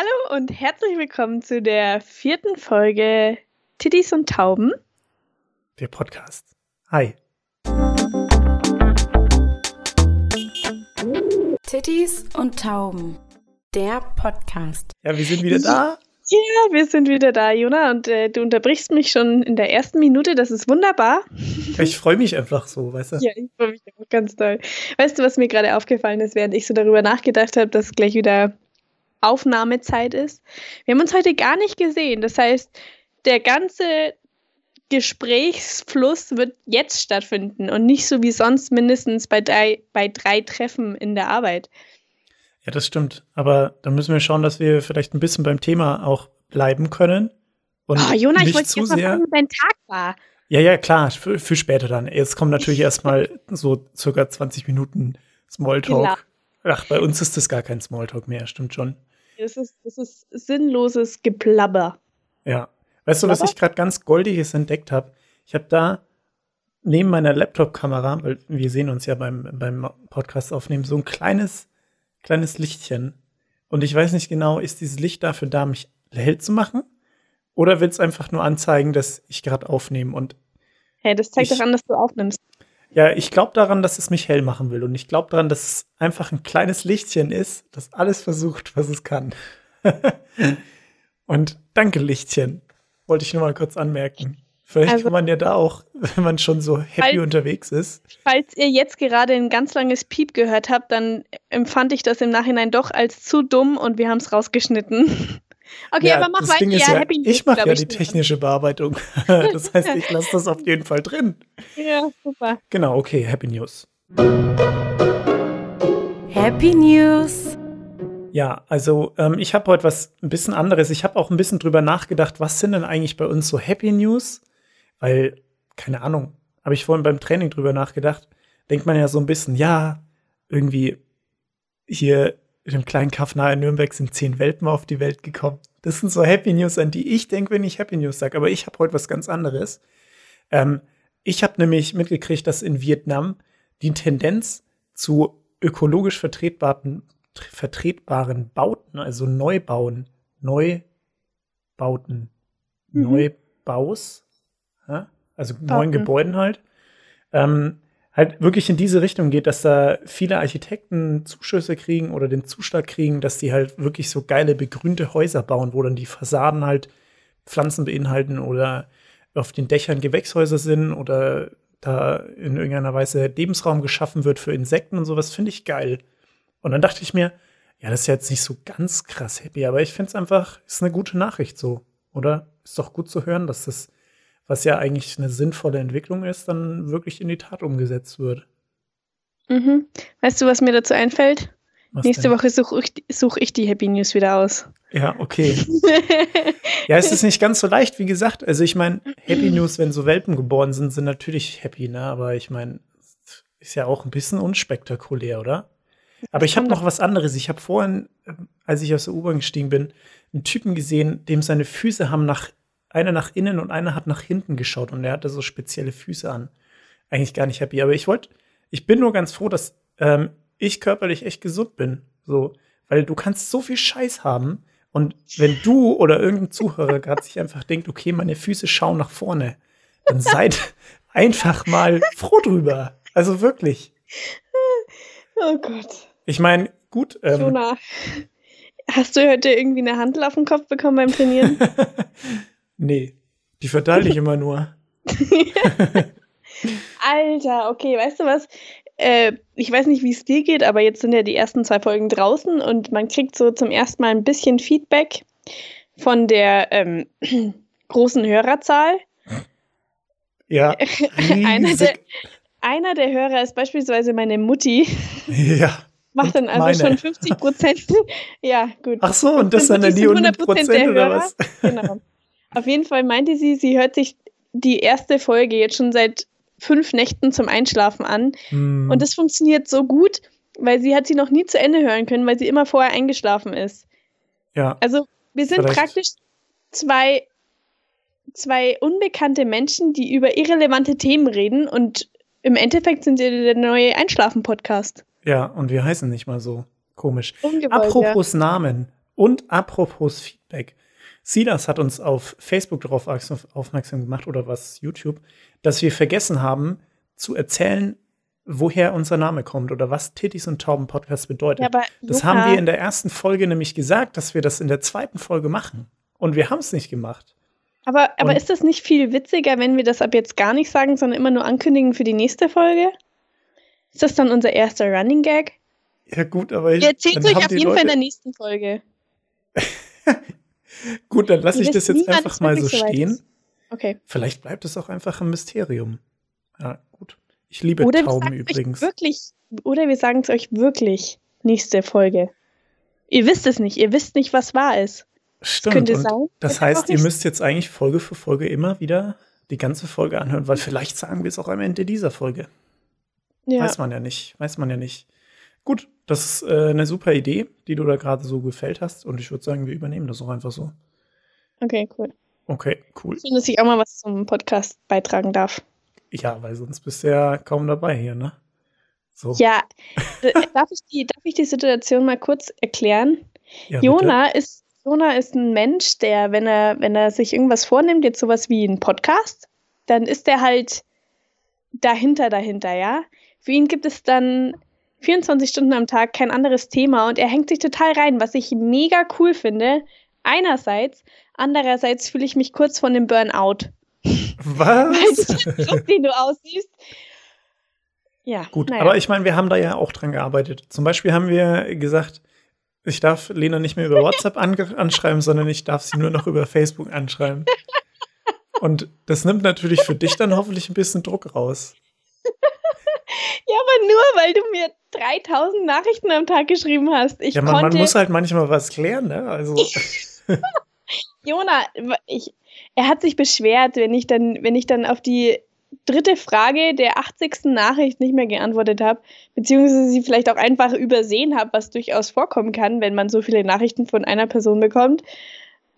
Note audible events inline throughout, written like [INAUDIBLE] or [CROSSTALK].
Hallo und herzlich willkommen zu der vierten Folge Titties und Tauben. Der Podcast. Hi. Titties und Tauben. Der Podcast. Ja, wir sind wieder da. Ja, wir sind wieder da, Jona, und äh, du unterbrichst mich schon in der ersten Minute. Das ist wunderbar. Ich freue mich einfach so, weißt du? Ja, ich freue mich auch ganz toll. Weißt du, was mir gerade aufgefallen ist, während ich so darüber nachgedacht habe, dass gleich wieder Aufnahmezeit ist? Wir haben uns heute gar nicht gesehen. Das heißt, der ganze Gesprächsfluss wird jetzt stattfinden und nicht so wie sonst mindestens bei drei, bei drei Treffen in der Arbeit. Ja, das stimmt. Aber da müssen wir schauen, dass wir vielleicht ein bisschen beim Thema auch bleiben können. Und oh, Jona, ich wollte zu jetzt mal sehr. fragen, wie dein Tag war. Ja, ja, klar, für, für später dann. Jetzt kommt natürlich [LAUGHS] erstmal so circa 20 Minuten Smalltalk. Genau. Ach, bei uns ist das gar kein Smalltalk mehr, stimmt schon. Das ist, das ist sinnloses Geplabber. Ja. Weißt du, was ich gerade ganz Goldiges entdeckt habe? Ich habe da neben meiner Laptop-Kamera, weil wir sehen uns ja beim, beim Podcast aufnehmen, so ein kleines, kleines Lichtchen. Und ich weiß nicht genau, ist dieses Licht dafür da, mich hell zu machen? Oder will es einfach nur anzeigen, dass ich gerade aufnehme? Und Hey, das zeigt Ich- doch an, dass du aufnimmst. Ja, ich glaube daran, dass es mich hell machen will. Und ich glaube daran, dass es einfach ein kleines Lichtchen ist, das alles versucht, was es kann. [LAUGHS] Und danke, Lichtchen. Wollte ich nur mal kurz anmerken. Vielleicht Also- kann man ja da auch, wenn man schon so happy Halt- unterwegs ist. Falls ihr jetzt gerade ein ganz langes Piep gehört habt, dann empfand ich das im Nachhinein doch als zu dumm und wir haben es rausgeschnitten. [LAUGHS] Okay, ja, aber mach weiter. Ist ja, Happy News, ich mache ja die technische Bearbeitung. [LAUGHS] [LAUGHS] das heißt, ich lasse das auf jeden Fall drin. Ja, super. Genau, okay, Happy News. Happy News. Ja, also ähm, ich habe heute was ein bisschen anderes. Ich habe auch ein bisschen drüber nachgedacht, was sind denn eigentlich bei uns so Happy News? Weil, keine Ahnung, habe ich vorhin beim Training drüber nachgedacht, denkt man ja so ein bisschen, ja, irgendwie hier in dem kleinen Kaff nahe Nürnberg sind zehn Welpen auf die Welt gekommen. Das sind so Happy News, an die ich denke, wenn ich Happy News sage. Aber ich habe heute was ganz anderes. Ähm, ich habe nämlich mitgekriegt, dass in Vietnam die Tendenz zu ökologisch vertretbaren, vertretbaren Bauten, also Neubauen, Neubauten, Mhm. Neubaus, also neuen Bauten. Gebäuden halt, ähm, halt wirklich in diese Richtung geht, dass da viele Architekten Zuschüsse kriegen oder den Zuschlag kriegen, dass die halt wirklich so geile begrünte Häuser bauen, wo dann die Fassaden halt Pflanzen beinhalten oder auf den Dächern Gewächshäuser sind oder da in irgendeiner Weise Lebensraum geschaffen wird für Insekten und sowas, finde ich geil. Und dann dachte ich mir, ja, das ist ja jetzt nicht so ganz krass happy, aber ich finde es einfach, ist eine gute Nachricht so, oder? Ist doch gut zu hören, dass das, was ja eigentlich eine sinnvolle Entwicklung ist, dann wirklich in die Tat umgesetzt wird. Mhm. Weißt du, was mir dazu einfällt? Was Nächste denn? Woche suche ich, such ich die Happy News wieder aus. Ja, okay. [LAUGHS] Ja, es ist nicht ganz so leicht, wie gesagt. Also ich meine, Happy News, wenn so Welpen geboren sind, sind natürlich happy, ne? Aber ich meine, ist ja auch ein bisschen unspektakulär, oder? Aber ich habe noch was anderes. Ich habe vorhin, ähm, als ich aus der U-Bahn gestiegen bin, einen Typen gesehen, dem seine Füße haben nach, einer nach innen und einer hat nach hinten geschaut und er hatte so spezielle Füße an. Eigentlich gar nicht happy. Aber ich wollte, ich bin nur ganz froh, dass ähm, ich körperlich echt gesund bin. So, weil du kannst so viel Scheiß haben und wenn du oder irgendein Zuhörer gerade sich einfach denkt, okay, meine Füße schauen nach vorne, dann seid [LAUGHS] einfach mal froh drüber. Also wirklich. oh Gott. Ich meine, gut, ähm, Jona, hast du heute irgendwie eine Handel auf den Kopf bekommen beim Trainieren? [LAUGHS] nee, die verteile ich immer nur. [LAUGHS] Alter, okay, weißt du was? Äh, ich weiß nicht, wie es dir geht, aber jetzt sind ja die ersten zwei Folgen draußen und man kriegt so zum ersten Mal ein bisschen Feedback von der ähm, [CLEARS THROAT] großen Hörerzahl. Ja, [LAUGHS] Einer der, einer der Hörer ist beispielsweise meine Mutti. Ja. [LAUGHS] Macht dann also meine. schon 50 Prozent. ja, gut. Ach so, und das sind dann die 100 Prozent der oder was? Genau. Auf jeden Fall meinte sie, sie hört sich die erste Folge jetzt schon seit fünf Nächten zum Einschlafen an. Hm, Und das funktioniert so gut, weil sie hat sie noch nie zu Ende hören können, weil sie immer vorher eingeschlafen ist. ja, Also wir sind Vielleicht- praktisch zwei, zwei unbekannte Menschen, die über irrelevante Themen reden und im Endeffekt sind sie der neue Einschlafen-Podcast. ja, und wir heißen nicht mal so. Komisch. Ungewollt, Apropos Namen. Und apropos Feedback. Silas hat uns auf Facebook darauf aufmerksam gemacht oder was YouTube, dass wir vergessen haben zu erzählen, woher unser Name kommt oder was Titties und Tauben Podcast bedeutet. Ja, das haben wir in der ersten Folge nämlich gesagt, dass wir das in der zweiten Folge machen. Und wir haben es nicht gemacht. Aber, aber ist das nicht viel witziger, wenn wir das ab jetzt gar nicht sagen, sondern immer nur ankündigen für die nächste Folge? Ist das dann unser erster Running Gag? Ja, gut, aber ich. Ihr erzählt euch auf jeden Leute Fall in der nächsten Folge. [LAUGHS] gut, dann lasse ich das jetzt einfach mal so stehen. Okay. Vielleicht bleibt es auch einfach ein Mysterium. Ja, gut. Ich liebe oder Tauben übrigens. Wirklich, oder wir sagen es euch wirklich nächste Folge. Ihr wisst es nicht, ihr wisst nicht, was wahr ist. Stimmt. und sein. Das heißt, ihr müsst jetzt eigentlich Folge für Folge immer wieder die ganze Folge anhören, weil vielleicht sagen wir es auch am Ende dieser Folge. Ja. Weiß man ja nicht. Weiß man ja nicht. Gut, das ist äh, eine super Idee, die du da gerade so gefällt hast. Und ich würde sagen, wir übernehmen das auch einfach so. Okay, cool. Okay, cool. Schön, dass ich auch mal was zum Podcast beitragen darf. Ja, weil sonst bist du ja kaum dabei hier, ne? So. Ja, [LAUGHS] darf, ich die, darf ich die Situation mal kurz erklären? Ja, Jona ist Jona ist ein Mensch, der, wenn er, wenn er sich irgendwas vornimmt, jetzt sowas wie ein Podcast, dann ist er halt dahinter, dahinter, ja. Für ihn gibt es dann 24 Stunden am Tag kein anderes Thema und er hängt sich total rein, was ich mega cool finde. Einerseits, andererseits fühle ich mich kurz von dem Burnout. Was? Weil du den du aussiehst. Ja. Gut, naja. aber ich meine, wir haben da ja auch dran gearbeitet. Zum Beispiel haben wir gesagt, ich darf Lena nicht mehr über WhatsApp anschreiben, sondern ich darf sie nur noch über Facebook anschreiben. Und das nimmt natürlich für dich dann hoffentlich ein bisschen Druck raus. Ja, aber nur, weil du mir 3000 Nachrichten am Tag geschrieben hast. Ich ja, man, man muss halt manchmal was klären, ne? Also. [LAUGHS] Jona, ich, er hat sich beschwert, wenn ich dann, wenn ich dann auf die dritte Frage der 80. Nachricht nicht mehr geantwortet habe, beziehungsweise sie vielleicht auch einfach übersehen habe, was durchaus vorkommen kann, wenn man so viele Nachrichten von einer Person bekommt,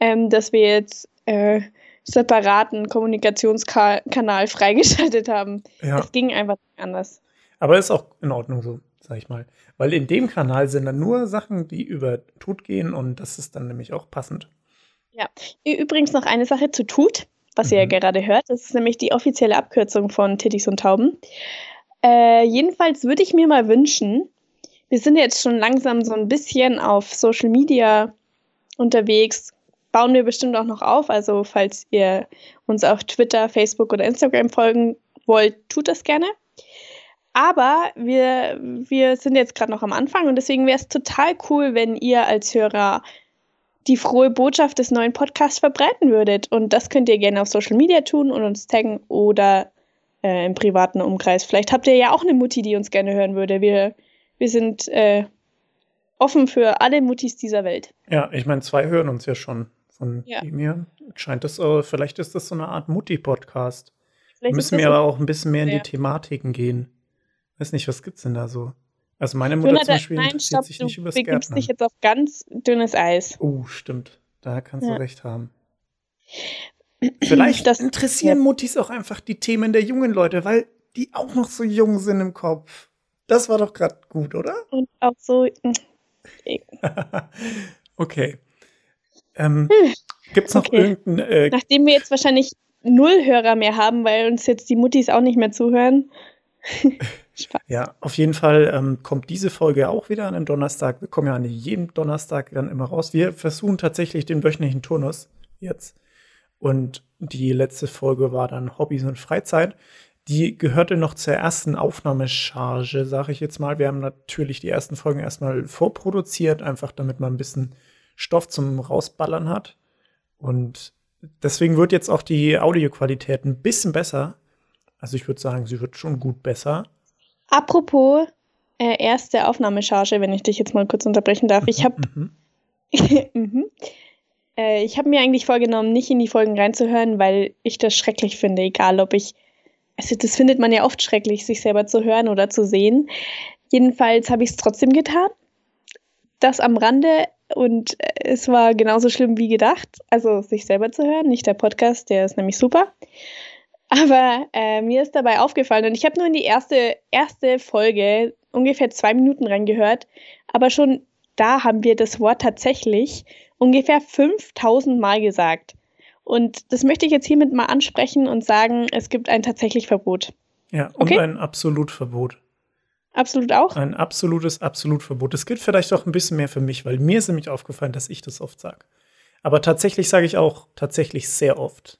ähm, dass wir jetzt äh, separaten Kommunikationskanal freigeschaltet haben. Ja. Es ging einfach anders. Aber ist auch in Ordnung so, sag ich mal. Weil in dem Kanal sind dann nur Sachen, die über Tut gehen und das ist dann nämlich auch passend. Ja, übrigens noch eine Sache zu Tut was mhm. ihr ja mhm. gerade hört. Das ist nämlich die offizielle Abkürzung von Tittis und Tauben. Äh, jedenfalls würde ich mir mal wünschen, wir sind jetzt schon langsam so ein bisschen auf Social Media unterwegs, bauen wir bestimmt auch noch auf. Also falls ihr uns auf Twitter, Facebook oder Instagram folgen wollt, tut das gerne. Aber wir, wir sind jetzt gerade noch am Anfang und deswegen wäre es total cool, wenn ihr als Hörer die frohe Botschaft des neuen Podcasts verbreiten würdet. Und das könnt ihr gerne auf Social Media tun und uns taggen oder äh, im privaten Umkreis. Vielleicht habt ihr ja auch eine Mutti, die uns gerne hören würde. Wir, wir sind äh, offen für alle Muttis dieser Welt. Ja, ich meine, zwei hören uns ja schon. Von ja. mir scheint das, äh, vielleicht ist das so eine Art Mutti-Podcast. Müssen wir aber auch ein bisschen mehr in die Thematiken gehen. Weiß nicht, was gibt's denn da so? Also meine Mutter Jonathan, zum Beispiel nein, interessiert stopp, sich nicht über das Gärtnern. Du begibst dich jetzt auf ganz dünnes Eis. Oh, stimmt. Da kannst ja. du recht haben. [CLEARS THROAT] Vielleicht das, interessieren ja. Muttis auch einfach die Themen der jungen Leute, weil die auch noch so jung sind im Kopf. Das war doch gerade gut, oder? [LAUGHS] Und auch so. okay. Ähm, hm. Gibt es noch okay. irgendeinen. Äh, Nachdem wir jetzt wahrscheinlich null Hörer mehr haben, weil uns jetzt die Muttis auch nicht mehr zuhören. [LAUGHS] Ja, auf jeden Fall ähm, kommt diese Folge auch wieder an den Donnerstag. Wir kommen ja an jedem Donnerstag dann immer raus. Wir versuchen tatsächlich den wöchentlichen Turnus jetzt. Und die letzte Folge war dann Hobbys und Freizeit. Die gehörte noch zur ersten Aufnahmecharge, sage ich jetzt mal. Wir haben natürlich die ersten Folgen erstmal vorproduziert, einfach damit man ein bisschen Stoff zum Rausballern hat. Und deswegen wird jetzt auch die Audioqualität ein bisschen besser. Also ich würde sagen, sie wird schon gut besser. Apropos äh, erste Aufnahmecharge, wenn ich dich jetzt mal kurz unterbrechen darf. Ich habe mhm. [LAUGHS] mhm. äh, ich habe mir eigentlich vorgenommen, nicht in die Folgen reinzuhören, weil ich das schrecklich finde, egal ob ich also das findet man ja oft schrecklich, sich selber zu hören oder zu sehen. Jedenfalls habe ich es trotzdem getan. Das am Rande und äh, es war genauso schlimm wie gedacht. Also sich selber zu hören, nicht der Podcast, der ist nämlich super. Aber äh, mir ist dabei aufgefallen, und ich habe nur in die erste, erste Folge ungefähr zwei Minuten reingehört, aber schon da haben wir das Wort tatsächlich ungefähr 5000 Mal gesagt. Und das möchte ich jetzt hiermit mal ansprechen und sagen, es gibt ein tatsächlich Verbot. Ja, und ein Absolutverbot. Absolut auch? Ein absolutes Absolutverbot. Das gilt vielleicht auch ein bisschen mehr für mich, weil mir ist nämlich aufgefallen, dass ich das oft sage. Aber tatsächlich sage ich auch tatsächlich sehr oft.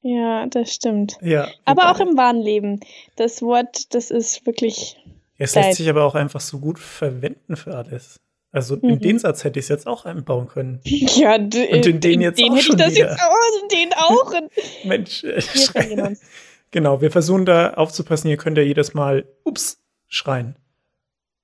Ja, das stimmt. Ja. Aber auch im wahren Leben. Das Wort, das ist wirklich. Es lässt sich aber auch einfach so gut verwenden für alles. Also in mhm. den Satz hätte ich es jetzt auch einbauen können. [LAUGHS] Ja, und in den jetzt den auch schon das wieder. Jetzt auch, und den auch. [LAUGHS] Mensch, wir genau, wir versuchen da aufzupassen. Ihr könnt ja jedes Mal Ups schreien,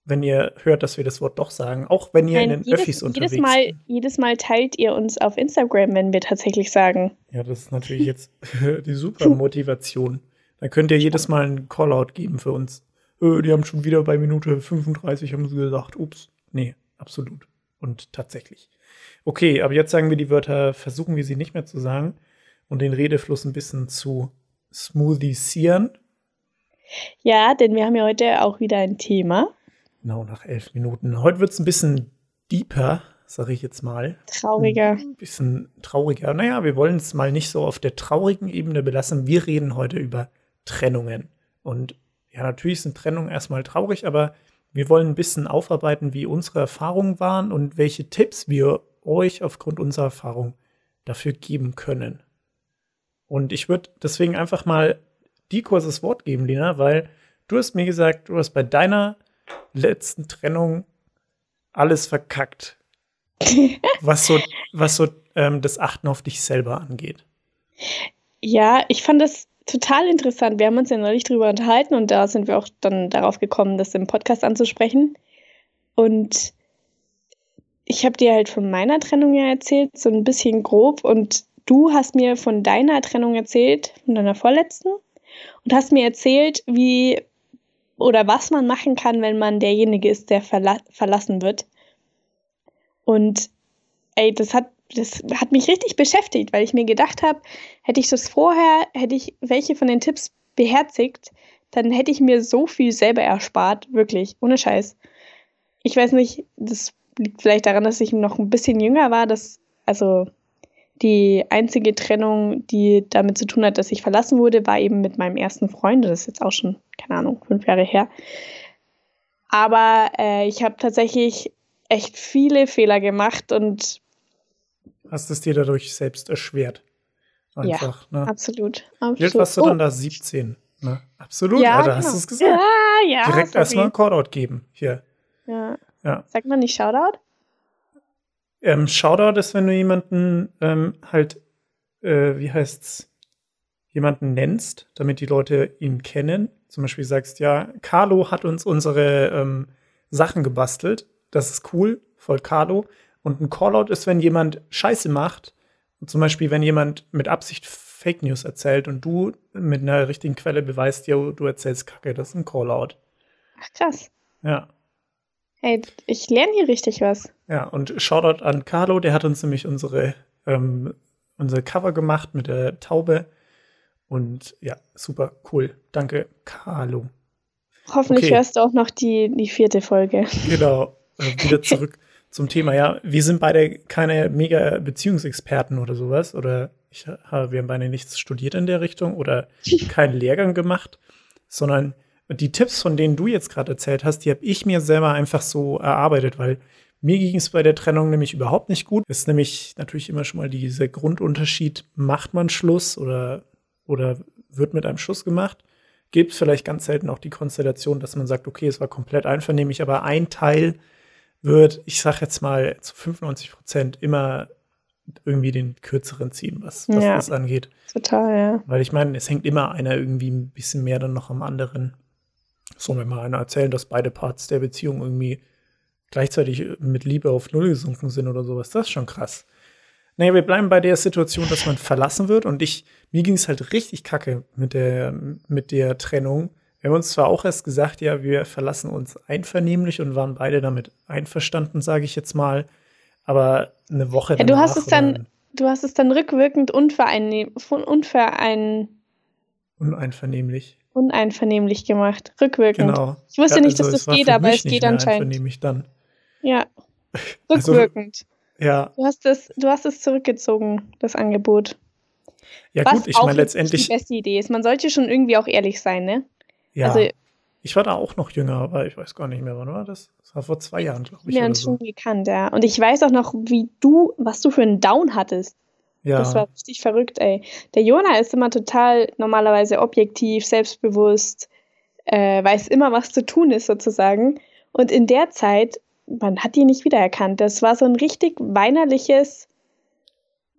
wenn ihr hört, dass wir das Wort doch sagen, auch wenn ihr Nein, in den jedes, Öffis unterwegs jedes Mal, seid. Jedes Mal teilt ihr uns auf Instagram, wenn wir tatsächlich sagen. Ja, das ist natürlich jetzt [LAUGHS] die super Motivation. Dann könnt ihr jedes Mal einen Callout geben für uns. Äh, die haben schon wieder bei Minute 35 haben sie gesagt, ups. Nee, absolut. Und tatsächlich. Okay, aber jetzt sagen wir die Wörter, versuchen wir sie nicht mehr zu sagen und den Redefluss ein bisschen zu smoothisieren. Ja, denn wir haben ja heute auch wieder ein Thema. Genau, nach elf Minuten. Heute wird es ein bisschen deeper, sage ich jetzt mal. Trauriger. Ein bisschen trauriger. Naja, wir wollen es mal nicht so auf der traurigen Ebene belassen. Wir reden heute über Trennungen. Und ja, natürlich sind Trennungen erstmal traurig, aber wir wollen ein bisschen aufarbeiten, wie unsere Erfahrungen waren und welche Tipps wir euch aufgrund unserer Erfahrung dafür geben können. Und ich würde deswegen einfach mal die kurzes Wort geben, Lina, weil du hast mir gesagt, du hast bei deiner letzten Trennung alles verkackt. [LAUGHS] was so, was so ähm, das Achten auf dich selber angeht. Ja, ich fand das total interessant. Wir haben uns ja neulich darüber unterhalten und da sind wir auch dann darauf gekommen, das im Podcast anzusprechen. Und ich habe dir halt von meiner Trennung ja erzählt, so ein bisschen grob. Und du hast mir von deiner Trennung erzählt, von deiner vorletzten. Und hast mir erzählt, wie oder was man machen kann, wenn man derjenige ist, der verla verlassen wird. Und ey, das hat das hat mich richtig beschäftigt, weil ich mir gedacht habe, hätte ich das vorher, hätte ich welche von den Tipps beherzigt, dann hätte ich mir so viel selber erspart, wirklich, ohne Scheiß. Ich weiß nicht, das liegt vielleicht daran, dass ich noch ein bisschen jünger war, dass, also die einzige Trennung, die damit zu tun hat, dass ich verlassen wurde, war eben mit meinem ersten Freund. Das ist jetzt auch schon, keine Ahnung, fünf Jahre her. Aber äh, ich habe tatsächlich echt viele Fehler gemacht und hast es dir dadurch selbst erschwert. Einfach, ja, ne? absolut. alt warst du dann oh. da? 17. Ne? Absolut, ja, da genau. hast du es gesagt. Ja, ja. Direkt erstmal ein Callout geben. Hier. Ja. ja. Sagt man nicht Shoutout? Ähm, Shoutout ist, wenn du jemanden ähm, halt, äh, wie heißt's, jemanden nennst, damit die Leute ihn kennen. Zum Beispiel sagst, ja, Carlo hat uns unsere ähm, Sachen gebastelt. Das ist cool, voll Carlo. Und ein Callout ist, wenn jemand Scheiße macht. zum Beispiel, wenn jemand mit Absicht Fake News erzählt und du mit einer richtigen Quelle beweist, ja, du erzählst Kacke. Das ist ein Callout. Ach, krass. Ja. Hey, ich lerne hier richtig was. Ja, und Shoutout an Carlo, der hat uns nämlich unsere, ähm, unsere Cover gemacht mit der Taube. Und ja, super cool. Danke, Carlo. Hoffentlich okay. hörst du auch noch die, die vierte Folge. Genau. [LAUGHS] Äh, wieder zurück zum Thema. Ja, wir sind beide keine mega Beziehungsexperten oder sowas. Oder ich, wir haben beide nichts studiert in der Richtung oder [LAUGHS] keinen Lehrgang gemacht, sondern die Tipps, von denen du jetzt gerade erzählt hast, die habe ich mir selber einfach so erarbeitet, weil mir ging es bei der Trennung nämlich überhaupt nicht gut. Es ist nämlich natürlich immer schon mal dieser Grundunterschied, macht man Schluss oder, oder wird mit einem Schuss gemacht. Gibt vielleicht ganz selten auch die Konstellation, dass man sagt, okay, es war komplett einvernehmlich, aber ein Teil wird, ich sag jetzt mal, zu 95 Prozent immer irgendwie den kürzeren ziehen, was, was ja, das angeht. Total, ja. Weil ich meine, es hängt immer einer irgendwie ein bisschen mehr dann noch am anderen. So, wenn mal einer erzählen, dass beide Parts der Beziehung irgendwie gleichzeitig mit Liebe auf Null gesunken sind oder sowas, das ist schon krass. Naja, wir bleiben bei der Situation, dass man verlassen wird und ich, mir ging es halt richtig kacke mit der, mit der Trennung wir haben uns zwar auch erst gesagt, ja, wir verlassen uns einvernehmlich und waren beide damit einverstanden, sage ich jetzt mal. Aber eine Woche ja, du hast es dann, du hast es dann rückwirkend unverein, unverein, uneinvernehmlich. Uneinvernehmlich gemacht, rückwirkend. Genau. Ich wusste ja, nicht, also dass das geht, aber es geht anscheinend. Einvernehmlich dann. Ja. [LAUGHS] Also, Rückwirkend. ja, Du hast es, du hast es zurückgezogen, das Angebot. ja Was gut, ich meine letztendlich, die beste Idee ist. Man sollte schon irgendwie auch ehrlich sein, ne? ja. Also ich war da auch noch jünger, aber ich weiß gar nicht mehr, wann war das? Das war vor zwei Jahren, glaube ich. wir haben uns schon so. gekannt, ja. Und ich weiß auch noch, wie du, was du für einen Down hattest. Ja, Das war richtig verrückt, ey. Der Jona ist immer total normalerweise objektiv, selbstbewusst, äh, weiß immer, was zu tun ist, sozusagen. Und in der Zeit, man hat ihn nicht wiedererkannt. Das war so ein richtig weinerliches,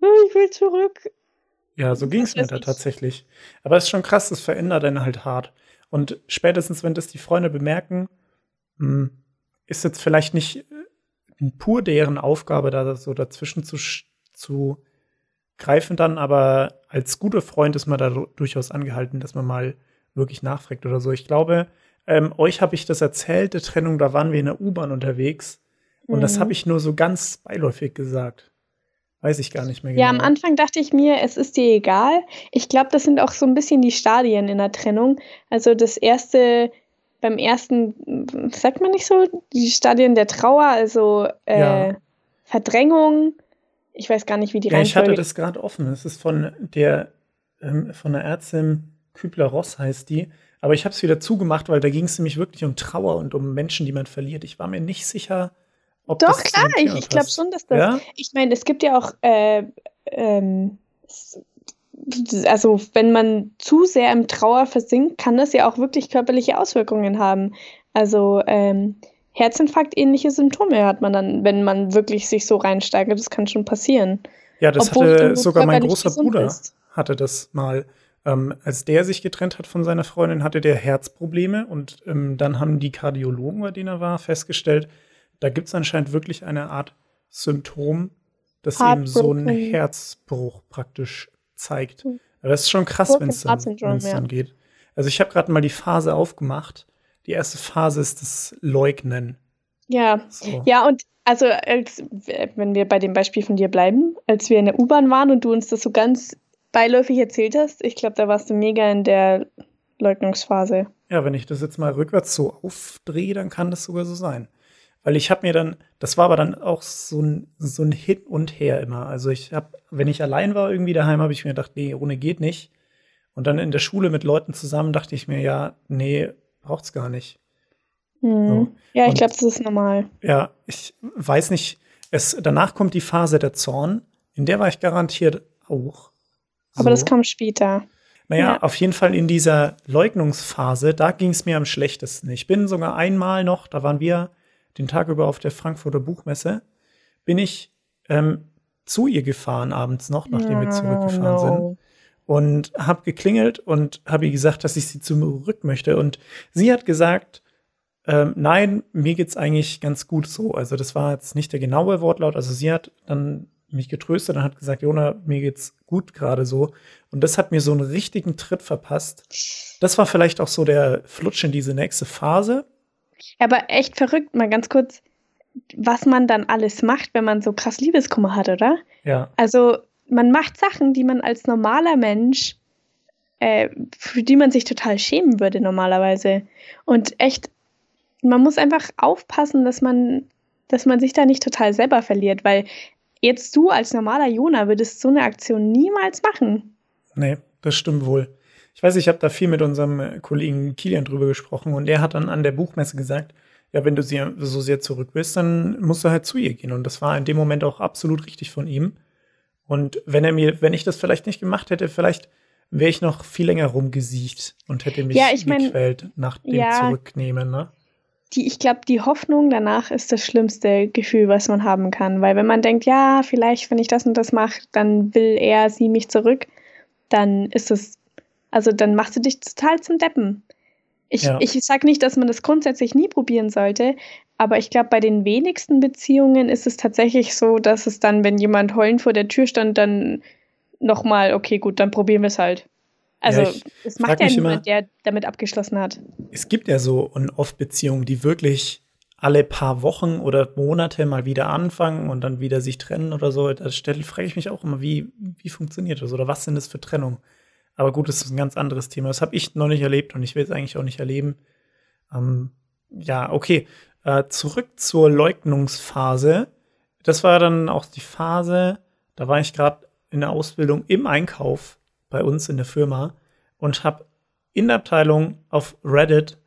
"Oh, ich will zurück. ja, so ging es mir da ich. tatsächlich. Aber es ist schon krass, das verändert einen halt hart. Und spätestens, wenn das die Freunde bemerken, hm, ist jetzt vielleicht nicht äh, pur deren Aufgabe, da so dazwischen zu, zu greifen dann, aber als guter Freund ist man da du- durchaus angehalten, dass man mal wirklich nachfragt oder so. Ich glaube, ähm, euch habe ich das erzählt, der Trennung, da waren wir in der U-Bahn unterwegs und das Mhm. habe ich nur so ganz beiläufig gesagt. Weiß ich gar nicht mehr genau. Ja, am Anfang dachte ich mir, es ist dir egal. Ich glaube, das sind auch so ein bisschen die Stadien in der Trennung. Also das erste, beim ersten, sagt man nicht so, die Stadien der Trauer, also äh, Ja. Verdrängung. Ich weiß gar nicht, wie die Ja, ich hatte Reihenfolge das gerade offen. Es ist von der ähm, von der Ärztin Kübler-Ross heißt die. Aber ich habe es wieder zugemacht, weil da ging es nämlich wirklich um Trauer und um Menschen, die man verliert. Ich war mir nicht sicher, ob Doch, das klar, ich, ich glaube schon, dass das. Ja? Ich meine, es gibt ja auch, äh, ähm, also wenn man zu sehr im Trauer versinkt, kann das ja auch wirklich körperliche Auswirkungen haben. Also ähm, Herzinfarkt-ähnliche Symptome hat man dann, wenn man wirklich sich so reinsteigert. Das kann schon passieren. Ja, das Obwohl hatte sogar mein großer Bruder bist. hatte das mal. Ähm, als der sich getrennt hat von seiner Freundin, hatte der Herzprobleme und ähm, dann haben die Kardiologen, bei denen er war, festgestellt, da gibt es anscheinend wirklich eine Art Symptom, das eben so einen. Herzbruch praktisch zeigt. Hm. Aber das ist schon krass, wenn es dann, ja. dann geht. Also ich habe gerade mal die Phase aufgemacht. Die erste Phase ist das Leugnen. Ja, So. ja, und also als, wenn wir bei dem Beispiel von dir bleiben, als wir in der U-Bahn waren und du uns das so ganz beiläufig erzählt hast, ich glaube, da warst du mega in der Leugnungsphase. Ja, wenn ich das jetzt mal rückwärts so aufdrehe, dann kann das sogar so sein. Weil ich habe mir dann, das war aber dann auch so ein, so ein Hin und Her immer. Also ich habe, wenn ich allein war irgendwie daheim, habe ich mir gedacht, nee, ohne geht nicht. Und dann in der Schule mit Leuten zusammen dachte ich mir, ja, nee, braucht's gar nicht. Mhm. So. Ja, ich glaube, das ist normal. Ja, ich weiß nicht. Es, danach kommt die Phase der Zorn. In der war ich garantiert auch. Aber das So. kam später. Naja, Ja. auf jeden Fall in dieser Leugnungsphase, da ging es mir am schlechtesten. Ich bin sogar einmal noch, da waren wir den Tag über auf der Frankfurter Buchmesse, bin ich ähm, zu ihr gefahren abends noch, nachdem wir zurückgefahren sind no. Und habe geklingelt und habe ihr gesagt, dass ich sie zurück möchte. Und sie hat gesagt, ähm, nein, mir geht's eigentlich ganz gut so. Also das war jetzt nicht der genaue Wortlaut. Also sie hat dann mich getröstet und hat gesagt, Jona, mir geht's gut gerade so. Und das hat mir so einen richtigen Tritt verpasst. Das war vielleicht auch so der Flutsch in diese nächste Phase. Aber echt verrückt, mal ganz kurz, was man dann alles macht, wenn man so krass Liebeskummer hat, oder? Ja, Also man macht Sachen, die man als normaler Mensch, äh, für die man sich total schämen würde normalerweise. Und echt, man muss einfach aufpassen, dass man, dass man sich da nicht total selber verliert, weil jetzt du als normaler Jona würdest so eine Aktion niemals machen. nee, das stimmt wohl. Ich weiß, ich habe da viel mit unserem äh, Kollegen Kilian drüber gesprochen und der hat dann an der Buchmesse gesagt, ja, wenn du sie so sehr zurück willst, dann musst du halt zu ihr gehen. Und das war in dem Moment auch absolut richtig von ihm. Und wenn er mir, wenn ich das vielleicht nicht gemacht hätte, vielleicht wäre ich noch viel länger rumgesiecht und hätte mich Ja, ich mein, gequält nach dem ja. Zurücknehmen, ne? Die, ich glaube, die Hoffnung danach ist das schlimmste Gefühl, was man haben kann. Weil wenn man denkt, ja, vielleicht, wenn ich das und das mache, dann will er, sie mich zurück, dann ist es, also dann machst du dich total zum Deppen. Ich, Ja. ich sage nicht, dass man das grundsätzlich nie probieren sollte, aber ich glaube, bei den wenigsten Beziehungen ist es tatsächlich so, dass es dann, wenn jemand heulend vor der Tür stand, dann nochmal, okay, gut, dann probieren wir es halt. Also, Ja, es macht ja mich immer- niemand, der damit abgeschlossen hat. Es gibt ja so On-Off-Beziehungen, die wirklich alle paar Wochen oder Monate mal wieder anfangen und dann wieder sich trennen oder so. Da stelle, frage ich mich auch immer, wie, wie funktioniert das oder was sind das für Trennungen? Aber gut, das ist ein ganz anderes Thema. Das habe ich noch nicht erlebt und ich will es eigentlich auch nicht erleben. Ähm, ja, okay. Äh, zurück zur Leugnungsphase. Das war dann auch die Phase, da war ich gerade in der Ausbildung im Einkauf bei uns in der Firma und habe in der Abteilung auf Reddit,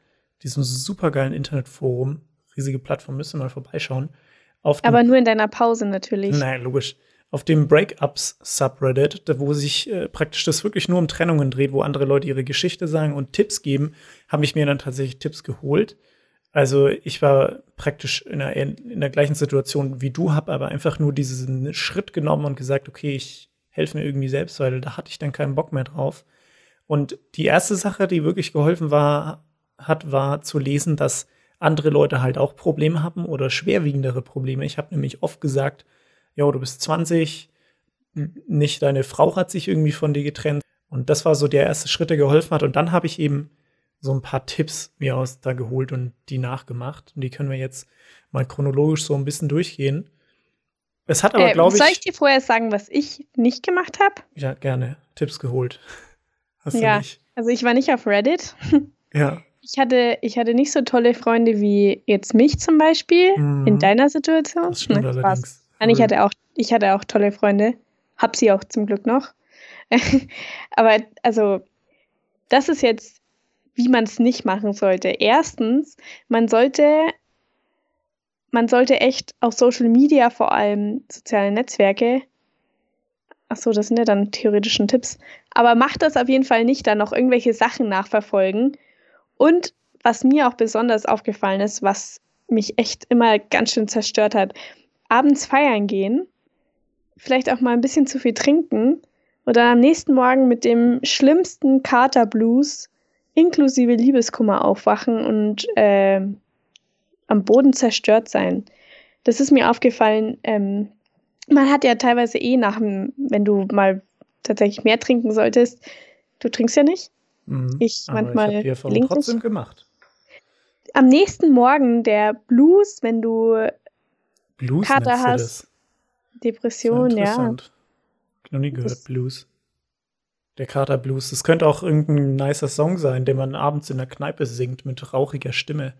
diesem supergeilen Internetforum, riesige Plattform, müsst ihr mal vorbeischauen. Aber nur in deiner Pause natürlich. Nein, logisch. Auf dem Breakups Subreddit, wo sich äh, praktisch das wirklich nur um Trennungen dreht, wo andere Leute ihre Geschichte sagen und Tipps geben, habe ich mir dann tatsächlich Tipps geholt. Also ich war praktisch in der, in der gleichen Situation wie du, habe aber einfach nur diesen Schritt genommen und gesagt, okay, ich helfe mir irgendwie selbst, weil da hatte ich dann keinen Bock mehr drauf. Und die erste Sache, die wirklich geholfen war, hat, war zu lesen, dass andere Leute halt auch Probleme haben oder schwerwiegendere Probleme. Ich habe nämlich oft gesagt, ja, du bist 20, nicht deine Frau hat sich irgendwie von dir getrennt. Und das war so der erste Schritt, der geholfen hat. Und dann habe ich eben so ein paar Tipps mir aus da geholt und die nachgemacht. Und die können wir jetzt mal chronologisch so ein bisschen durchgehen. Es hat aber, äh, glaube ich. Soll ich dir vorher sagen, was ich nicht gemacht habe? Ja, gerne. Tipps geholt. [LAUGHS] Hast ja, du nicht? Also ich war nicht auf Reddit. [LAUGHS] Ja. Ich hatte, ich hatte nicht so tolle Freunde wie jetzt mich zum Beispiel mhm. in deiner Situation. Das stimmt ne, allerdings. Nein, ich hatte auch, ich hatte auch tolle Freunde. Hab sie auch zum Glück noch. [LAUGHS] Aber also, das ist jetzt, wie man es nicht machen sollte. Erstens, man sollte, man sollte echt auf Social Media vor allem soziale Netzwerke Ach so, das sind ja dann theoretischen Tipps. Aber macht das auf jeden Fall nicht, dann noch irgendwelche Sachen nachverfolgen. Und was mir auch besonders aufgefallen ist, was mich echt immer ganz schön zerstört hat, abends feiern gehen, vielleicht auch mal ein bisschen zu viel trinken und dann am nächsten Morgen mit dem schlimmsten Katerblues inklusive Liebeskummer aufwachen und äh, am Boden zerstört sein. Das ist mir aufgefallen, ähm, man hat ja teilweise eh nach dem, wenn du mal tatsächlich mehr trinken solltest, du trinkst ja nicht. Mhm, ich manchmal ich Erfahrung trotzdem nicht. gemacht. Am nächsten Morgen der Blues, wenn du Blues Kater hast, Depression, ja. Ich noch nie gehört das Blues. Der Kater Blues. Das könnte auch irgendein nicer Song sein, den man abends in der Kneipe singt mit rauchiger Stimme.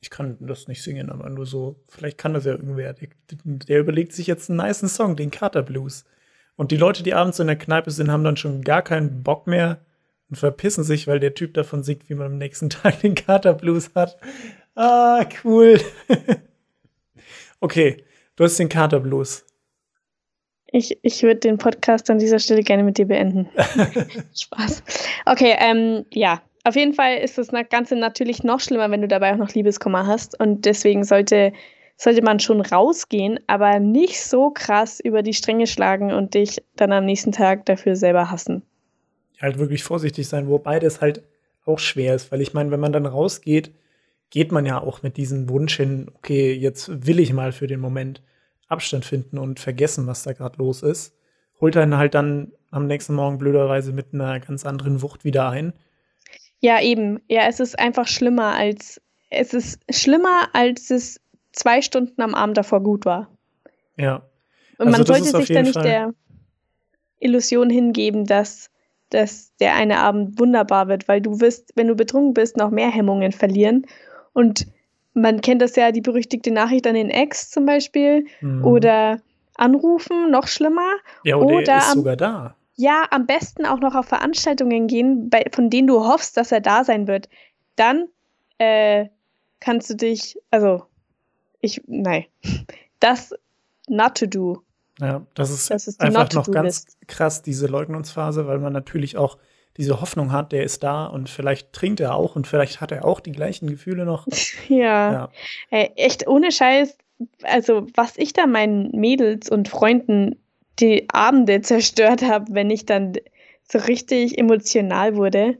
Ich kann das nicht singen, aber nur so, vielleicht kann das ja irgendwer. Der, der überlegt sich jetzt einen niceen Song, den Kater Blues. Und die Leute, die abends in der Kneipe sind, haben dann schon gar keinen Bock mehr und verpissen sich, weil der Typ davon singt, wie man am nächsten [LAUGHS] Tag den Kater Blues hat. Ah, cool. [LAUGHS] okay, du hast den Kater Blues. Ich, ich würde den Podcast an dieser Stelle gerne mit dir beenden. [LAUGHS] Spaß. Okay, ähm, ja, auf jeden Fall ist das Ganze natürlich noch schlimmer, wenn du dabei auch noch Liebeskummer hast. Und deswegen sollte, sollte man schon rausgehen, aber nicht so krass über die Stränge schlagen und dich dann am nächsten Tag dafür selber hassen. Halt wirklich vorsichtig sein, wobei das halt auch schwer ist, weil ich meine, wenn man dann rausgeht, geht man ja auch mit diesem Wunsch hin, okay, jetzt will ich mal für den Moment Abstand finden und vergessen, was da gerade los ist. Holt einen halt dann am nächsten Morgen blöderweise mit einer ganz anderen Wucht wieder ein ja, eben. Ja, es ist einfach schlimmer als es ist schlimmer, als es zwei Stunden am Abend davor gut war. Ja. Und also man sollte sich da nicht Fall der Illusion hingeben, dass, dass der eine Abend wunderbar wird, weil du wirst, wenn du betrunken bist, noch mehr Hemmungen verlieren. Und man kennt das ja, die berüchtigte Nachricht an den Ex zum Beispiel. Mhm. Oder anrufen, noch schlimmer. Ja, oder, oder ist sogar da. Ja, am besten auch noch auf Veranstaltungen gehen, bei, von denen du hoffst, dass er da sein wird. Dann äh, kannst du dich, also ich, nein, das not to do. Ja, das ist, das ist einfach noch ganz krass, diese Leugnungsphase, weil man natürlich auch diese Hoffnung hat, der ist da und vielleicht trinkt er auch und vielleicht hat er auch die gleichen Gefühle noch. [LAUGHS] ja. ja. Ey, echt ohne Scheiß, also was ich da meinen Mädels und Freunden die Abende zerstört habe, wenn ich dann so richtig emotional wurde.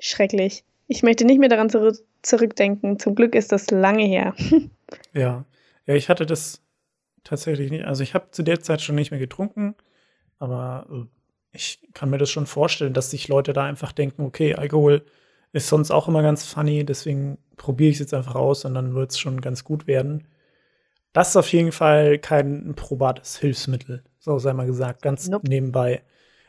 Schrecklich. Ich möchte nicht mehr daran zurück zurückdenken. Zum Glück ist das lange her. [LAUGHS] ja. Ja, ich hatte das tatsächlich nicht. Also ich habe zu der Zeit schon nicht mehr getrunken, aber äh, ich kann mir das schon vorstellen, dass sich Leute da einfach denken, okay, Alkohol ist sonst auch immer ganz funny, deswegen probiere ich es jetzt einfach aus und dann wird es schon ganz gut werden. Das ist auf jeden Fall kein probates Hilfsmittel. So sei mal gesagt, ganz nope. nebenbei.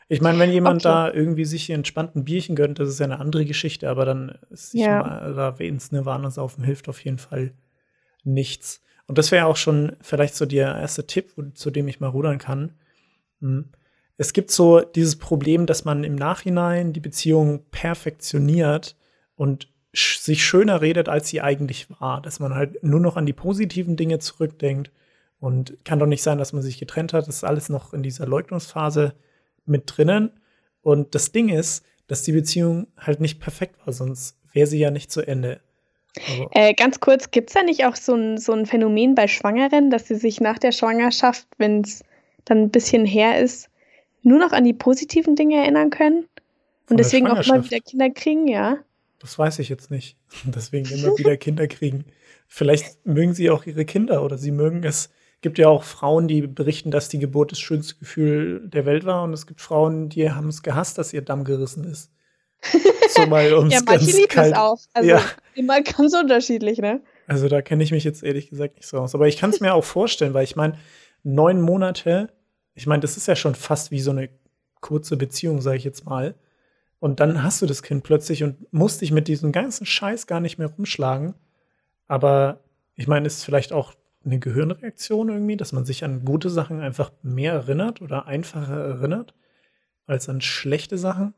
Ich meine, wenn jemand okay. da irgendwie sich entspannt ein Bierchen gönnt, das ist ja eine andere Geschichte, aber dann ist sich ja. mal, da ins Nirvana saufen hilft auf jeden Fall nichts. Und das wäre auch schon vielleicht so der erste Tipp, zu dem ich mal rudern kann. Hm. Es gibt so dieses Problem, dass man im Nachhinein die Beziehung perfektioniert und sich schöner redet, als sie eigentlich war. Dass man halt nur noch an die positiven Dinge zurückdenkt. Und kann doch nicht sein, dass man sich getrennt hat. Das ist alles noch in dieser Leugnungsphase mit drinnen. Und das Ding ist, dass die Beziehung halt nicht perfekt war, sonst wäre sie ja nicht zu Ende. Also äh, ganz kurz, gibt es da nicht auch so ein, so ein Phänomen bei Schwangeren, dass sie sich nach der Schwangerschaft, wenn es dann ein bisschen her ist, nur noch an die positiven Dinge erinnern können? Und deswegen auch mal wieder Kinder kriegen, ja? Das weiß ich jetzt nicht. [LAUGHS] Deswegen immer wieder Kinder kriegen. Vielleicht mögen sie auch ihre Kinder oder sie mögen es. Gibt ja auch Frauen, die berichten, dass die Geburt das schönste Gefühl der Welt war. Und es gibt Frauen, die haben es gehasst, dass ihr Damm gerissen ist. [LAUGHS] So mal ums ja, manche lieben es auch. Also ja. immer ganz unterschiedlich, ne? Also da kenne ich mich jetzt ehrlich gesagt nicht so aus. Aber ich kann es mir auch vorstellen, weil ich meine, neun Monate, ich meine, das ist ja schon fast wie so eine kurze Beziehung, sage ich jetzt mal. Und dann hast du das Kind plötzlich und musst dich mit diesem ganzen Scheiß gar nicht mehr rumschlagen. Aber ich meine, ist vielleicht auch eine Gehirnreaktion irgendwie, dass man sich an gute Sachen einfach mehr erinnert oder einfacher erinnert als an schlechte Sachen?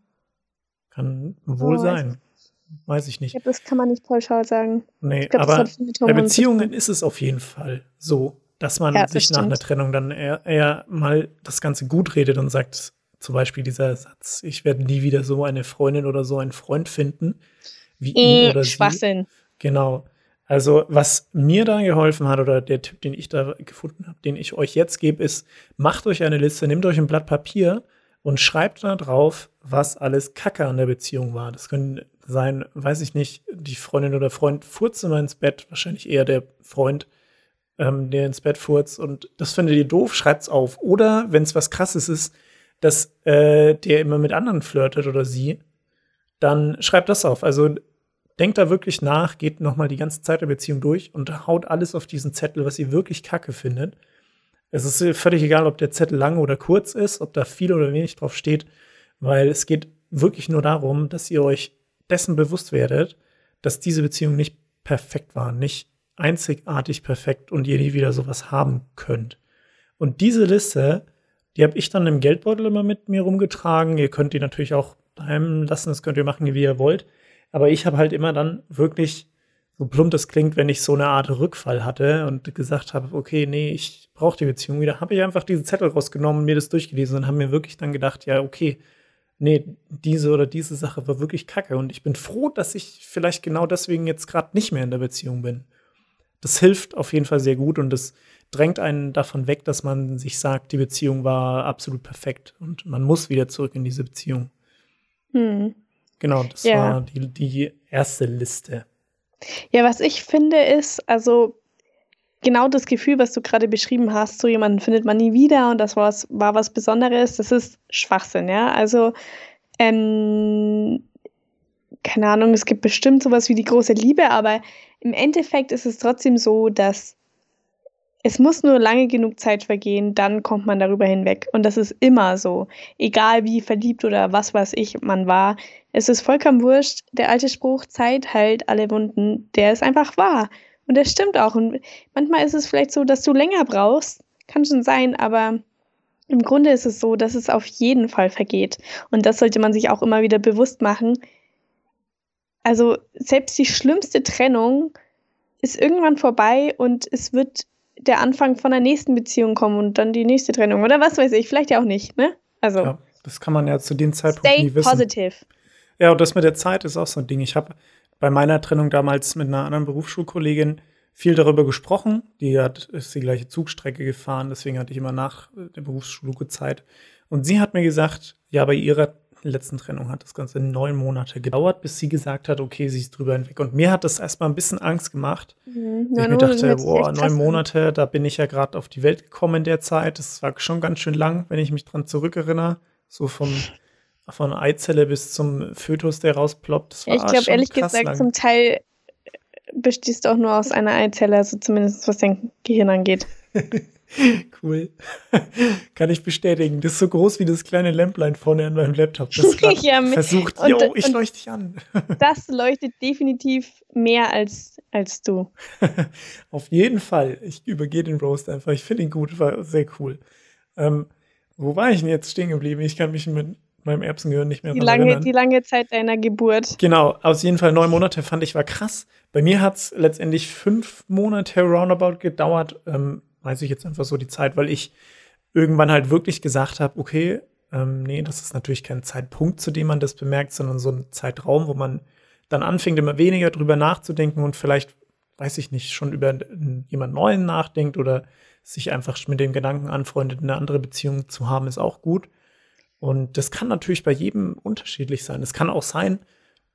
Kann wohl oh, sein. Weiß ich nicht. Ja, das kann man nicht pauschal sagen. Nee, glaub, aber bei Beziehungen ist es auf jeden Fall so, dass man ja, sich nach einer Trennung dann eher, eher mal das Ganze gut redet und sagt, zum Beispiel dieser Satz, ich werde nie wieder so eine Freundin oder so einen Freund finden, wie ihn oder Schwachsinn. sie. Genau. Also, was mir da geholfen hat oder der Tipp, den ich da gefunden habe, den ich euch jetzt gebe, ist, macht euch eine Liste, nehmt euch ein Blatt Papier und schreibt da drauf, was alles Kacke an der Beziehung war. Das können sein, weiß ich nicht, die Freundin oder Freund furzt immer ins Bett, wahrscheinlich eher der Freund, ähm, der ins Bett furzt und das findet ihr doof, schreibt's auf. Oder wenn es was krasses ist, dass äh, der immer mit anderen flirtet oder sie, dann schreibt das auf. Also denkt da wirklich nach, geht nochmal die ganze Zeit der Beziehung durch und haut alles auf diesen Zettel, was ihr wirklich kacke findet. Es ist völlig egal, ob der Zettel lang oder kurz ist, ob da viel oder wenig drauf steht, weil es geht wirklich nur darum, dass ihr euch dessen bewusst werdet, dass diese Beziehung nicht perfekt war, nicht einzigartig perfekt und ihr nie wieder sowas haben könnt. Und diese Liste die habe ich dann im Geldbeutel immer mit mir rumgetragen. Ihr könnt die natürlich auch daheim lassen, das könnt ihr machen, wie ihr wollt. Aber ich habe halt immer dann wirklich, so plump das klingt, wenn ich so eine Art Rückfall hatte und gesagt habe, okay, nee, ich brauche die Beziehung wieder, habe ich einfach diesen Zettel rausgenommen, mir das durchgelesen und habe mir wirklich dann gedacht, ja, okay, nee, diese oder diese Sache war wirklich kacke. Und ich bin froh, dass ich vielleicht genau deswegen jetzt gerade nicht mehr in der Beziehung bin. Das hilft auf jeden Fall sehr gut und das drängt einen davon weg, dass man sich sagt, die Beziehung war absolut perfekt und man muss wieder zurück in diese Beziehung. Hm. Genau, das ja. war die, die erste Liste. Ja, was ich finde ist, also genau das Gefühl, was du gerade beschrieben hast, so jemanden findet man nie wieder und das war was, war was Besonderes, das ist Schwachsinn, ja. Also, ähm, keine Ahnung, es gibt bestimmt sowas wie die große Liebe, aber im Endeffekt ist es trotzdem so, dass es muss nur lange genug Zeit vergehen, dann kommt man darüber hinweg. Und das ist immer so. Egal wie verliebt oder was weiß ich man war. Es ist vollkommen wurscht. Der alte Spruch, Zeit heilt alle Wunden, der ist einfach wahr. Und das stimmt auch. Und manchmal ist es vielleicht so, dass du länger brauchst. Kann schon sein, aber im Grunde ist es so, dass es auf jeden Fall vergeht. Und das sollte man sich auch immer wieder bewusst machen. Also selbst die schlimmste Trennung ist irgendwann vorbei und es wird der Anfang von der nächsten Beziehung kommen und dann die nächste Trennung oder was weiß ich, vielleicht ja auch nicht, ne? Also. Ja, das kann man ja zu dem Zeitpunkt stay nie wissen. Positive. Ja, und das mit der Zeit ist auch so ein Ding. Ich habe bei meiner Trennung damals mit einer anderen Berufsschulkollegin viel darüber gesprochen. Die hat ist die gleiche Zugstrecke gefahren, deswegen hatte ich immer nach der Berufsschule Zeit. Und sie hat mir gesagt, ja, bei ihrer letzten Trennung hat das Ganze neun Monate gedauert, bis sie gesagt hat, okay, sie ist drüber hinweg. Und mir hat das erstmal ein bisschen Angst gemacht. Mhm. Ich mir dachte, boah, neun Monate, da bin ich ja gerade auf die Welt gekommen in der Zeit. Das war schon ganz schön lang, wenn ich mich dran zurückerinnere. So vom, von Eizelle bis zum Fötus, der rausploppt. Das war ich glaube, ehrlich gesagt, lang. zum Teil bestehst du auch nur aus einer Eizelle, also zumindest was dein Gehirn angeht. [LAUGHS] [LAUGHS] cool. [LAUGHS] Kann ich bestätigen. Das ist so groß wie das kleine Lämplein vorne an meinem Laptop. Das [LAUGHS] ja, versucht, und, yo, ich leuchte dich an. das leuchtet definitiv mehr als, als du. Auf jeden Fall. Ich übergehe den Roast einfach. Ich finde ihn gut, war sehr cool. Ähm, wo war ich denn jetzt stehen geblieben? Ich kann mich mit meinem Erbsengehirn nicht mehr die lange, erinnern. Die lange Zeit deiner Geburt. Genau, aus jeden Fall neun Monate fand ich war krass. Bei mir hat es letztendlich fünf Monate roundabout gedauert. Ähm, weiß ich jetzt einfach so die Zeit, weil ich irgendwann halt wirklich gesagt habe, okay, ähm, nee, das ist natürlich kein Zeitpunkt, zu dem man das bemerkt, sondern so ein Zeitraum, wo man dann anfängt, immer weniger drüber nachzudenken und vielleicht, weiß ich nicht, schon über jemand Neuen nachdenkt oder sich einfach mit dem Gedanken anfreundet, eine andere Beziehung zu haben, ist auch gut. Und das kann natürlich bei jedem unterschiedlich sein. Es kann auch sein,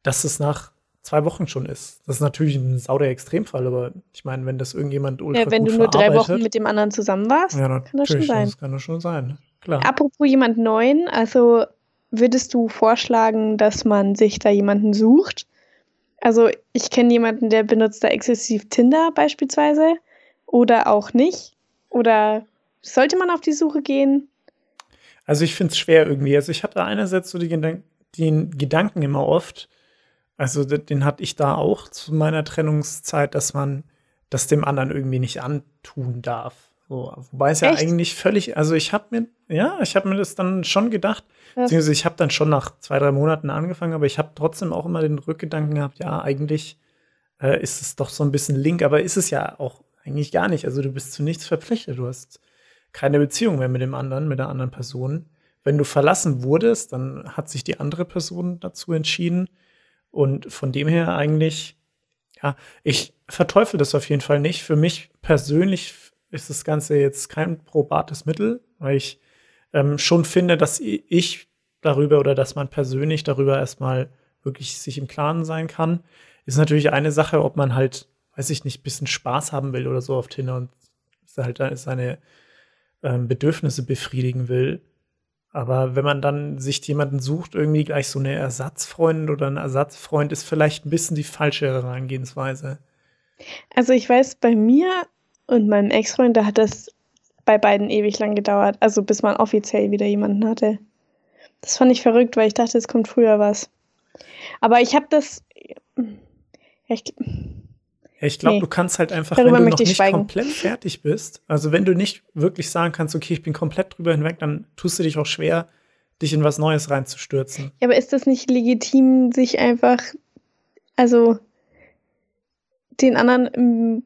dass es nach zwei Wochen schon ist. Das ist natürlich ein saurer Extremfall, aber ich meine, wenn das irgendjemand ultra Ja, wenn du nur drei Wochen mit dem anderen zusammen warst, ja, kann das schon sein. Das kann das schon sein, klar. Apropos jemand Neuen, also würdest du vorschlagen, dass man sich da jemanden sucht? Also ich kenne jemanden, der benutzt da exzessiv Tinder beispielsweise oder auch nicht. Oder sollte man auf die Suche gehen? Also ich finde es schwer irgendwie. Also ich hatte einerseits so die Gedank den Gedanken immer oft, also den hatte ich da auch zu meiner Trennungszeit, dass man das dem anderen irgendwie nicht antun darf. So, wobei es Echt? ja eigentlich völlig, also ich habe mir, ja, ich habe mir das dann schon gedacht, ja. beziehungsweise ich habe dann schon nach zwei, drei Monaten angefangen, aber ich habe trotzdem auch immer den Rückgedanken gehabt, ja, eigentlich äh, ist es doch so ein bisschen link, aber ist es ja auch eigentlich gar nicht. Also du bist zu nichts verpflichtet. Du hast keine Beziehung mehr mit dem anderen, mit der anderen Person. Wenn du verlassen wurdest, dann hat sich die andere Person dazu entschieden. Und von dem her eigentlich, ja, ich verteufel das auf jeden Fall nicht. Für mich persönlich ist das Ganze jetzt kein probates Mittel, weil ich ähm, schon finde, dass ich darüber oder dass man persönlich darüber erstmal wirklich sich im Klaren sein kann. Ist natürlich eine Sache, ob man halt weiß ich nicht, ein bisschen Spaß haben will oder so auf Tinder und halt seine ähm, Bedürfnisse befriedigen will. Aber wenn man dann sich jemanden sucht, irgendwie gleich so eine Ersatzfreundin oder ein Ersatzfreund, ist vielleicht ein bisschen die falsche Herangehensweise. Also ich weiß, bei mir und meinem Ex-Freund, da hat das bei beiden ewig lang gedauert. Also bis man offiziell wieder jemanden hatte. Das fand ich verrückt, weil ich dachte, es kommt früher was. Aber ich habe das. Ich, ich glaube, nee. du kannst halt einfach, Darüber wenn du noch nicht schweigen. komplett fertig bist, also wenn du nicht wirklich sagen kannst, okay, ich bin komplett drüber hinweg, dann tust du dich auch schwer, dich in was Neues reinzustürzen. Ja, aber ist das nicht legitim, sich einfach, also den anderen im,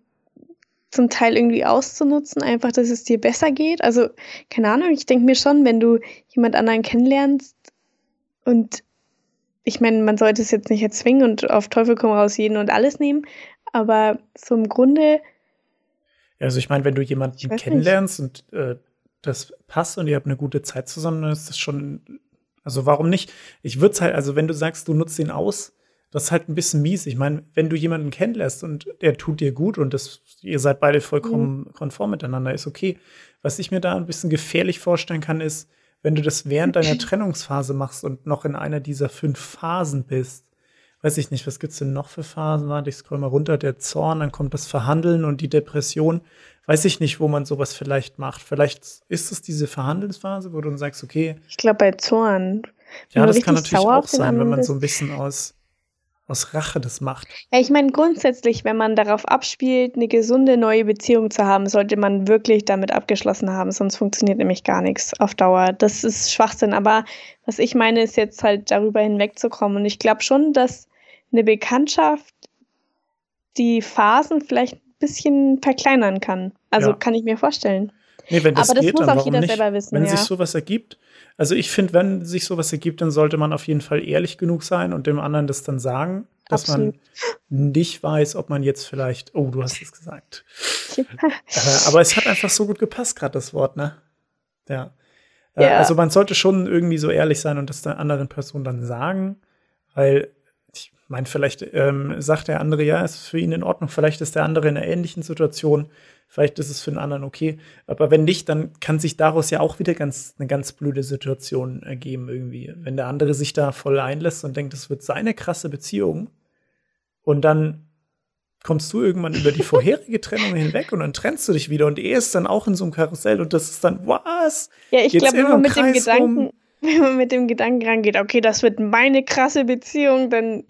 zum Teil irgendwie auszunutzen, einfach, dass es dir besser geht? Also, keine Ahnung, ich denke mir schon, wenn du jemand anderen kennenlernst und ich meine, man sollte es jetzt nicht erzwingen und auf Teufel komm raus jeden und alles nehmen, aber so im Grunde. Also ich meine, wenn du jemanden kennenlernst nicht. und äh, das passt und ihr habt eine gute Zeit zusammen, dann ist das schon. Also warum nicht? Ich würde es halt, also wenn du sagst, du nutzt ihn aus, das ist halt ein bisschen mies. Ich meine, wenn du jemanden kennenlässt und der tut dir gut und das, ihr seid beide vollkommen mhm. konform miteinander, ist okay. Was ich mir da ein bisschen gefährlich vorstellen kann, ist, wenn du das während deiner [CLEARS THROAT] Trennungsphase machst und noch in einer dieser fünf Phasen bist, weiß ich nicht, was gibt's denn noch für Phasen? Warte, ich scroll mal runter, der Zorn, dann kommt das Verhandeln und die Depression. Weiß ich nicht, wo man sowas vielleicht macht. Vielleicht ist es diese Verhandelsphase, wo du dann sagst, okay. Ich glaube bei Zorn. Ja, das kann natürlich auch sein, wenn man so ein bisschen aus, aus Rache das macht. Ja, ich meine, grundsätzlich, wenn man darauf abspielt, eine gesunde neue Beziehung zu haben, sollte man wirklich damit abgeschlossen haben, sonst funktioniert nämlich gar nichts auf Dauer. Das ist Schwachsinn. Aber was ich meine, ist jetzt halt darüber hinwegzukommen. Und ich glaube schon, dass eine Bekanntschaft die Phasen vielleicht ein bisschen verkleinern kann. Also ja. kann ich mir vorstellen. Nee, wenn das Aber das geht, muss auch jeder nicht? selber wissen. Wenn ja. sich sowas ergibt, also ich finde, wenn sich sowas ergibt, dann sollte man auf jeden Fall ehrlich genug sein und dem anderen das dann sagen, dass Absolut. man nicht weiß, ob man jetzt vielleicht, oh, du hast es gesagt. Ja. [LAUGHS] Äh, aber es hat einfach so gut gepasst, gerade das Wort, ne? Ja. Äh, ja. Also man sollte schon irgendwie so ehrlich sein und das der anderen Person dann sagen, weil meine, vielleicht ähm, sagt der andere, ja, ist für ihn in Ordnung, vielleicht ist der andere in einer ähnlichen Situation, vielleicht ist es für den anderen okay. Aber wenn nicht, dann kann sich daraus ja auch wieder ganz, eine ganz blöde Situation ergeben irgendwie. Wenn der andere sich da voll einlässt und denkt, das wird seine krasse Beziehung und dann kommst du irgendwann über die vorherige Trennung hinweg und dann trennst du dich wieder und er ist dann auch in so einem Karussell und das ist dann, was? Ja, ich glaube, wenn man mit dem Gedanken, rum? [LAUGHS] wenn man mit dem Gedanken rangeht, okay, das wird meine krasse Beziehung, dann,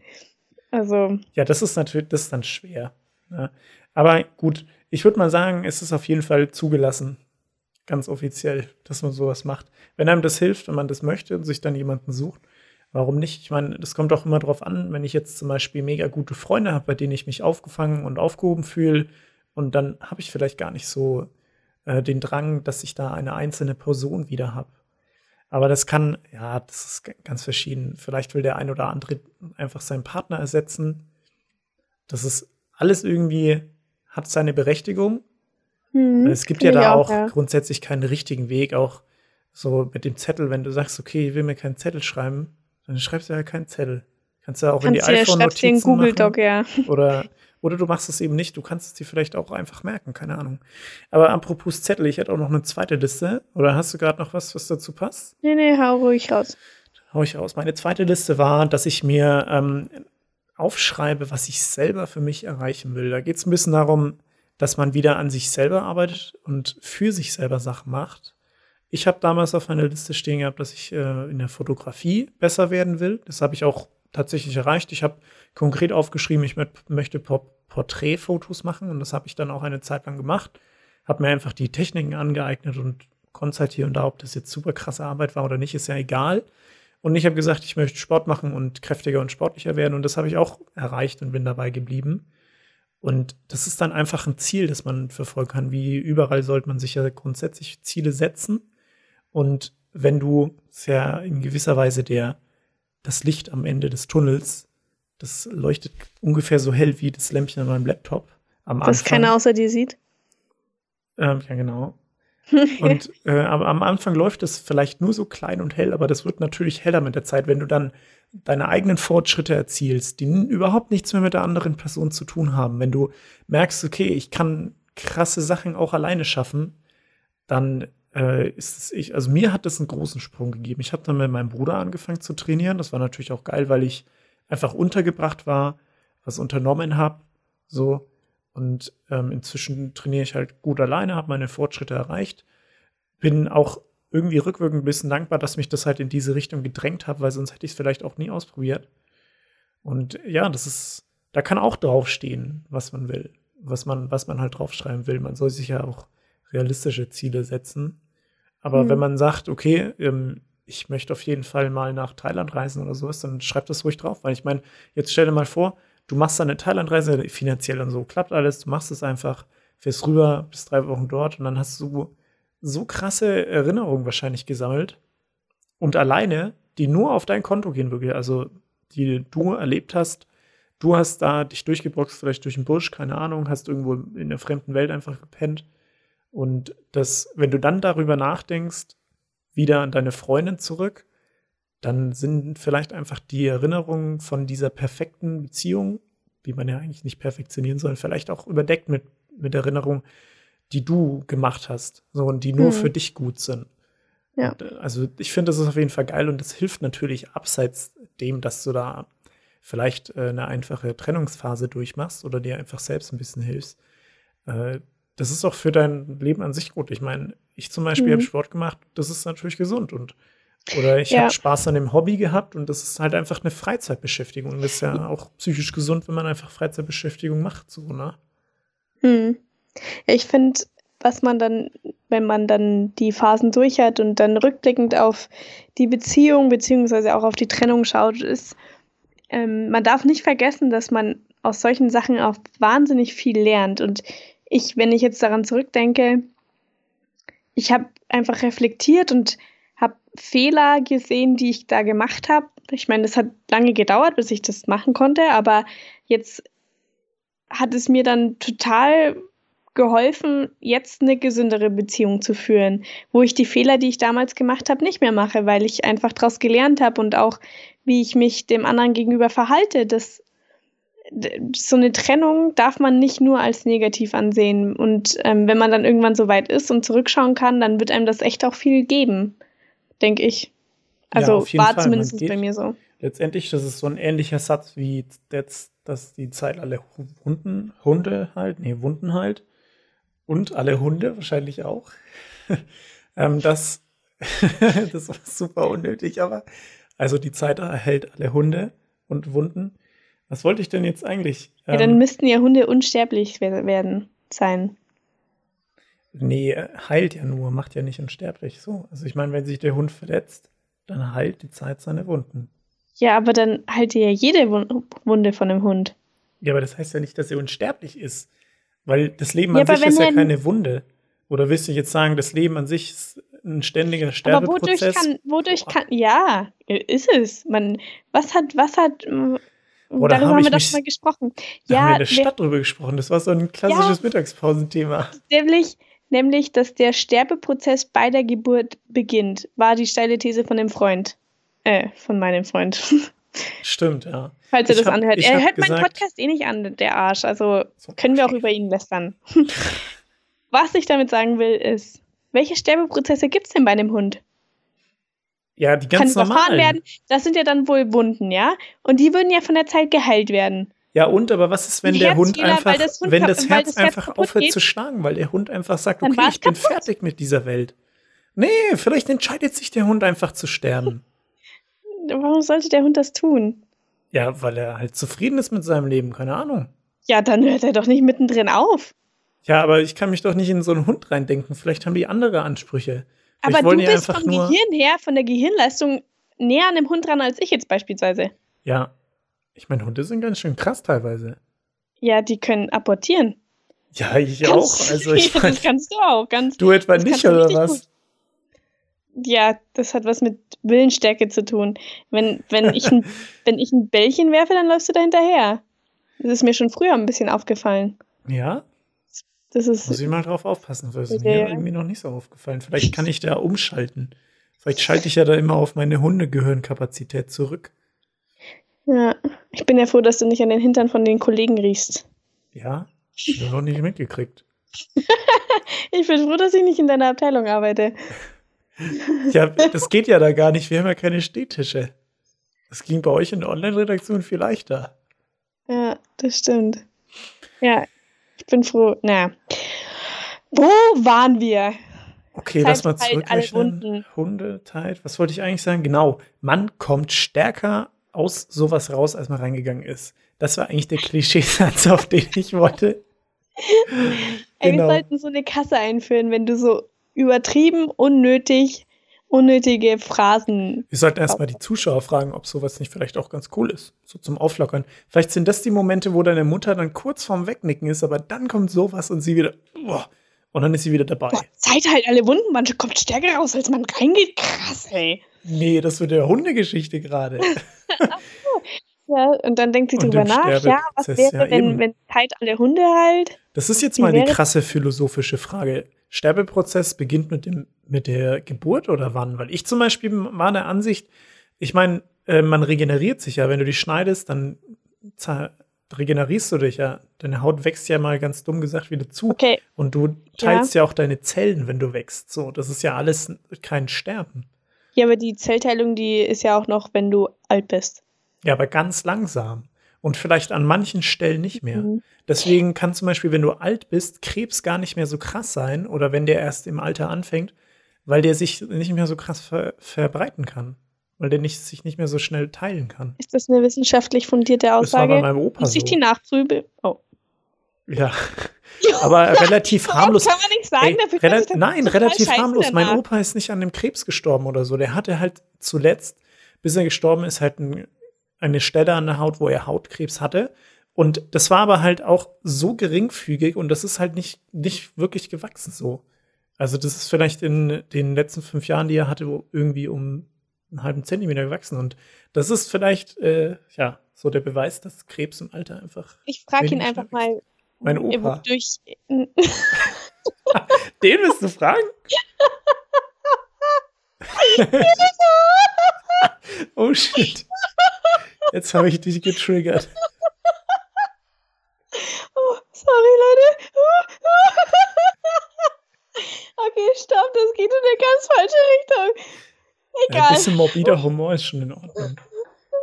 also. Ja, das ist natürlich, das ist dann schwer. Ja. Ne? Aber gut, ich würde mal sagen, es ist auf jeden Fall zugelassen, ganz offiziell, dass man sowas macht. Wenn einem das hilft, wenn man das möchte und sich dann jemanden sucht, Warum nicht? Ich meine, das kommt auch immer darauf an, wenn ich jetzt zum Beispiel mega gute Freunde habe, bei denen ich mich aufgefangen und aufgehoben fühle, und dann habe ich vielleicht gar nicht so äh, den Drang, dass ich da eine einzelne Person wieder habe. Aber das kann, ja, das ist ganz verschieden. Vielleicht will der ein oder andere einfach seinen Partner ersetzen. Das ist alles irgendwie, hat seine Berechtigung. Hm, es gibt ja da auch, auch ja. grundsätzlich keinen richtigen Weg, auch so mit dem Zettel, wenn du sagst, okay, ich will mir keinen Zettel schreiben, dann schreibst du ja keinen Zettel. Kannst du ja auch kannst in die iPhone-Notizen Google Doc, ja. Oder, [LAUGHS] oder du machst es eben nicht. Du kannst es dir vielleicht auch einfach merken, keine Ahnung. Aber apropos Zettel, ich hätte auch noch eine zweite Liste. Oder hast du gerade noch was, was dazu passt? Nee, nee, hau ruhig raus. Hau ich raus. Meine zweite Liste war, dass ich mir ähm, aufschreibe, was ich selber für mich erreichen will. Da geht es ein bisschen darum, dass man wieder an sich selber arbeitet und für sich selber Sachen macht. Ich habe damals auf meiner Liste stehen gehabt, dass ich äh, in der Fotografie besser werden will. Das habe ich auch tatsächlich erreicht. Ich habe konkret aufgeschrieben, ich möchte Porträtfotos machen und das habe ich dann auch eine Zeit lang gemacht. Habe mir einfach die Techniken angeeignet und konnte halt hier und da, ob das jetzt super krasse Arbeit war oder nicht, ist ja egal. Und ich habe gesagt, ich möchte Sport machen und kräftiger und sportlicher werden und das habe ich auch erreicht und bin dabei geblieben. Und das ist dann einfach ein Ziel, das man verfolgen kann. Wie überall sollte man sich ja grundsätzlich Ziele setzen. Und wenn du sehr in gewisser Weise der, das Licht am Ende des Tunnels, das leuchtet ungefähr so hell wie das Lämpchen an meinem Laptop am Anfang. Das keiner außer dir sieht? Ähm, ja, genau. [LAUGHS] und äh, aber am Anfang läuft es vielleicht nur so klein und hell, aber das wird natürlich heller mit der Zeit, wenn du dann deine eigenen Fortschritte erzielst, die überhaupt nichts mehr mit der anderen Person zu tun haben. Wenn du merkst, okay, ich kann krasse Sachen auch alleine schaffen, dann äh, ist ich, also mir hat das einen großen Sprung gegeben. Ich habe dann mit meinem Bruder angefangen zu trainieren. Das war natürlich auch geil, weil ich einfach untergebracht war, was unternommen habe. So. Und ähm, inzwischen trainiere ich halt gut alleine, habe meine Fortschritte erreicht. Bin auch irgendwie rückwirkend ein bisschen dankbar, dass mich das halt in diese Richtung gedrängt hat, weil sonst hätte ich es vielleicht auch nie ausprobiert. Und ja, das ist, da kann auch draufstehen, was man will, was man, was man halt draufschreiben will. Man soll sich ja auch realistische Ziele setzen. Aber mhm. wenn man sagt, okay, ähm, ich möchte auf jeden Fall mal nach Thailand reisen oder sowas, dann schreib das ruhig drauf. Weil ich meine, jetzt stell dir mal vor, du machst eine Thailandreise, finanziell und so, klappt alles, du machst es einfach, fährst rüber, bist drei Wochen dort und dann hast du so krasse Erinnerungen wahrscheinlich gesammelt und alleine, die nur auf dein Konto gehen, wirklich, also die du erlebt hast, du hast da dich durchgeboxt, vielleicht durch den Busch, keine Ahnung, hast irgendwo in der fremden Welt einfach gepennt und das, wenn du dann darüber nachdenkst, wieder an deine Freundin zurück, dann sind vielleicht einfach die Erinnerungen von dieser perfekten Beziehung, die man ja eigentlich nicht perfektionieren soll, vielleicht auch überdeckt mit, mit Erinnerungen, die du gemacht hast, so und die nur mhm. für dich gut sind. Ja. Und, äh, also ich finde, das ist auf jeden Fall geil und das hilft natürlich abseits dem, dass du da vielleicht äh, eine einfache Trennungsphase durchmachst oder dir einfach selbst ein bisschen hilfst. Äh, das ist auch für dein Leben an sich gut. Ich meine, ich zum Beispiel mhm. habe Sport gemacht, das ist natürlich gesund und oder ich ja. habe Spaß an dem Hobby gehabt und das ist halt einfach eine Freizeitbeschäftigung. Und das ist ja auch psychisch gesund, wenn man einfach Freizeitbeschäftigung macht, so, ne? Hm. Ich finde, was man dann, wenn man dann die Phasen durch hat und dann rückblickend auf die Beziehung beziehungsweise auch auf die Trennung schaut, ist, ähm, man darf nicht vergessen, dass man aus solchen Sachen auch wahnsinnig viel lernt. Und ich, wenn ich jetzt daran zurückdenke, ich habe einfach reflektiert und habe Fehler gesehen, die ich da gemacht habe. Ich meine, das hat lange gedauert, bis ich das machen konnte, aber jetzt hat es mir dann total geholfen, jetzt eine gesündere Beziehung zu führen, wo ich die Fehler, die ich damals gemacht habe, nicht mehr mache, weil ich einfach daraus gelernt habe und auch, wie ich mich dem anderen gegenüber verhalte. Das so eine Trennung darf man nicht nur als negativ ansehen. Und ähm, wenn man dann irgendwann so weit ist und zurückschauen kann, dann wird einem das echt auch viel geben, denke ich. Also ja, war Fall. zumindest geht, bei mir so. letztendlich, das ist so ein ähnlicher Satz wie jetzt, dass die Zeit alle Hunden, Hunde halt, nee, Wunden halt. Und alle Hunde wahrscheinlich auch. [LAUGHS] ähm, das, [LAUGHS] das war super unnötig, aber also die Zeit erhält alle Hunde und Wunden. Was wollte ich denn jetzt eigentlich? Ja, dann ähm, müssten ja Hunde unsterblich werden sein. Nee, heilt ja nur, macht ja nicht unsterblich. So. Also ich meine, wenn sich der Hund verletzt, dann heilt die Zeit seine Wunden. Ja, aber dann heilt ja jede Wunde von dem Hund. Ja, aber das heißt ja nicht, dass er unsterblich ist. Weil das Leben ja, an sich ist ja keine Wunde. Oder willst du jetzt sagen, das Leben an sich ist ein ständiger Sterbeprozess? Aber wodurch kann, wodurch kann, ja, ist es. Man, was hat, was hat, oder darüber hab haben wir doch mal gesprochen. Ja, haben wir in der Stadt drüber gesprochen. Das war so ein klassisches ja, Mittagspausenthema. Nämlich, nämlich, dass der Sterbeprozess bei der Geburt beginnt, war die steile These von dem Freund. Äh, von meinem Freund. [LAUGHS] Stimmt, ja. Falls er das hab, anhört. Er hört meinen Podcast eh nicht an, der Arsch. Also so können wir auch über ihn lästern. [LAUGHS] Was ich damit sagen will, ist, welche Sterbeprozesse gibt es denn bei einem Hund? Ja, die ganz Kann normalen. werden. Das sind ja dann wohl Wunden, ja? Und die würden ja von der Zeit geheilt werden. Ja, und aber was ist, wenn der Hund einfach, das Hund wenn das Herz, das Herz einfach aufhört geht, zu schlagen, weil der Hund einfach sagt, okay, ich bin kaputt. fertig mit dieser Welt. Nee, vielleicht entscheidet sich der Hund einfach zu sterben. [LAUGHS] Warum sollte der Hund das tun? Ja, weil er halt zufrieden ist mit seinem Leben, keine Ahnung. Ja, dann hört er doch nicht mittendrin auf. Ja, aber ich kann mich doch nicht in so einen Hund reindenken. Vielleicht haben die andere Ansprüche. Aber du bist vom Gehirn her, von der Gehirnleistung näher an dem Hund dran als ich jetzt beispielsweise. Ja. Ich meine, Hunde sind ganz schön krass teilweise. Ja, die können abortieren. Ja, ich kannst, auch. Also ich [LAUGHS] ja, das kannst du auch. Ganz, du etwa nicht, oder was? Gut. Ja, das hat was mit Willensstärke zu tun. Wenn, wenn, ich ein, [LAUGHS] wenn ich ein Bällchen werfe, dann läufst du da hinterher. Das ist mir schon früher ein bisschen aufgefallen. Ja? Das ist Muss ich mal drauf aufpassen, das ist mir irgendwie noch nicht so aufgefallen. Vielleicht kann ich da umschalten. Vielleicht schalte ich ja da immer auf meine Hundegehirnkapazität zurück. Ja, ich bin ja froh, dass du nicht an den Hintern von den Kollegen riechst. Ja, ich habe noch nicht mitgekriegt. [LAUGHS] ich bin froh, dass ich nicht in deiner Abteilung arbeite. [LAUGHS] ja, das geht ja da gar nicht. Wir haben ja keine Stehtische. Das ging bei euch in der Online-Redaktion viel leichter. Ja, das stimmt. Ja, ich bin froh. Naja. Wo waren wir? Okay, lass mal zurückrechnen. Hundeteilt. Was wollte ich eigentlich sagen? Genau. Man kommt stärker aus sowas raus, als man reingegangen ist. Das war eigentlich der Klischeesatz, auf den ich wollte. Ey, genau. wir sollten so eine Kasse einführen, wenn du so übertrieben, unnötig, unnötige Phrasen. Wir sollten erstmal die Zuschauer fragen, ob sowas nicht vielleicht auch ganz cool ist. So zum Auflockern. Vielleicht sind das die Momente, wo deine Mutter dann kurz vorm Wegnicken ist, aber dann kommt sowas und sie wieder. Boah, und dann ist sie wieder dabei. Boah, Zeit halt alle Wunden, man kommt stärker raus, als man reingeht. Krass, ey. Nee, das wird ja Hundegeschichte gerade. [LAUGHS] ja, und dann denkt sie und drüber nach, ja, was wäre, ja, wenn, wenn Zeit alle Hunde halt? Das ist jetzt mal die krasse philosophische Frage. Sterbeprozess beginnt mit, dem, mit der Geburt oder wann? Weil ich zum Beispiel war der Ansicht, ich meine, äh, man regeneriert sich ja, wenn du dich schneidest, dann regenerierst du dich ja. Deine Haut wächst ja mal ganz dumm gesagt wieder zu. Okay. Und du teilst ja. ja auch deine Zellen, wenn du wächst. So, das ist ja alles kein Sterben. Ja, aber die Zellteilung, die ist ja auch noch, wenn du alt bist. Ja, aber ganz langsam und vielleicht an manchen Stellen nicht mehr. Mhm. Deswegen kann zum Beispiel, wenn du alt bist, Krebs gar nicht mehr so krass sein oder wenn der erst im Alter anfängt, weil der sich nicht mehr so krass ver verbreiten kann. Weil der nicht, sich nicht mehr so schnell teilen kann. Ist das eine wissenschaftlich fundierte Aussage? Das war bei meinem Opa Muss ich die nachprüfen? Oh. Ja. Aber [LAUGHS] relativ harmlos. Kann man nicht sagen, Ey, rela Nein, relativ harmlos. Mein Opa ist nicht an dem Krebs gestorben oder so. Der hatte halt zuletzt, bis er gestorben ist, halt ein eine Stelle an der Haut, wo er Hautkrebs hatte. Und das war aber halt auch so geringfügig und das ist halt nicht, nicht wirklich gewachsen so. Also das ist vielleicht in den letzten fünf Jahren, die er hatte, irgendwie um einen halben Zentimeter gewachsen. Und das ist vielleicht, äh, ja, so der Beweis, dass Krebs im Alter einfach. Ich frage ihn einfach mal. Mein Opa. Durch [LAUGHS] Den willst du fragen? [LAUGHS] [LAUGHS] [LAUGHS] oh shit. Jetzt habe ich dich getriggert. Oh, sorry, Leute. [LAUGHS] okay, stopp, das geht in eine ganz falsche Richtung. Egal. Ein bisschen morbider Humor ist schon in Ordnung.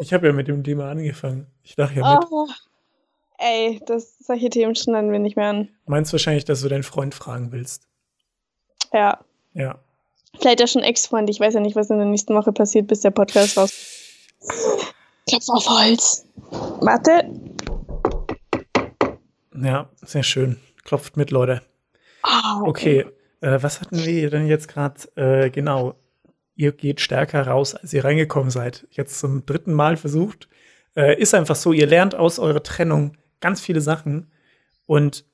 Ich habe ja mit dem Thema angefangen. Ich dachte ja mit. Oh, ey, das, solche Themen schneiden wir nicht mehr an. Meinst wahrscheinlich, dass du deinen Freund fragen willst. Ja. Ja. Vielleicht auch schon Ex-Freund. Ich weiß ja nicht, was in der nächsten Woche passiert, bis der Podcast raus. Klopf auf Holz. Warte. Ja, sehr schön. Klopft mit, Leute. Ah, Okay, äh, was hatten wir denn jetzt gerade? Äh, genau, ihr geht stärker raus, als ihr reingekommen seid. Jetzt zum dritten Mal versucht. Äh, ist einfach so, ihr lernt aus eurer Trennung ganz viele Sachen. Und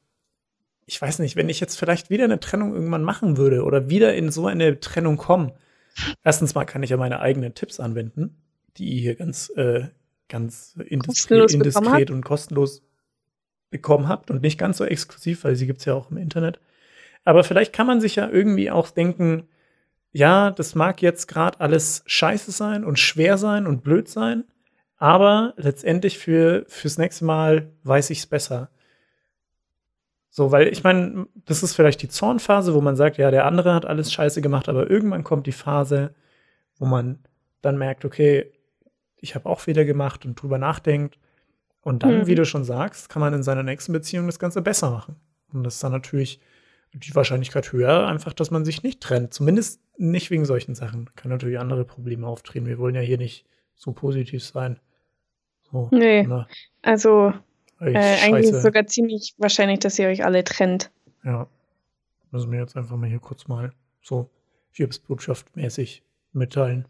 ich weiß nicht, wenn ich jetzt vielleicht wieder eine Trennung irgendwann machen würde oder wieder in so eine Trennung kommen, erstens mal kann ich ja meine eigenen Tipps anwenden, die ihr hier ganz, äh, ganz indiskret, Kostenlos indiskret und kostenlos bekommen habt und nicht ganz so exklusiv, weil sie gibt es ja auch im Internet. Aber vielleicht kann man sich ja irgendwie auch denken, ja, das mag jetzt gerade alles scheiße sein und schwer sein und blöd sein, aber letztendlich für fürs nächste Mal weiß ich es besser. So, weil ich meine, das ist vielleicht die Zornphase, wo man sagt, ja, der andere hat alles scheiße gemacht, aber irgendwann kommt die Phase, wo man dann merkt, okay, ich habe auch Fehler gemacht und drüber nachdenkt. Und dann, Mhm. wie du schon sagst, kann man in seiner nächsten Beziehung das Ganze besser machen. Und das ist dann natürlich die Wahrscheinlichkeit höher, einfach, dass man sich nicht trennt. Zumindest nicht wegen solchen Sachen. Kann natürlich andere Probleme auftreten. Wir wollen ja hier nicht so positiv sein. So, Nee. na, Also, ey, äh, eigentlich ist es sogar ziemlich wahrscheinlich, dass ihr euch alle trennt. Ja. Müssen wir jetzt einfach mal hier kurz mal so Hilfsbotschaft mäßig mitteilen.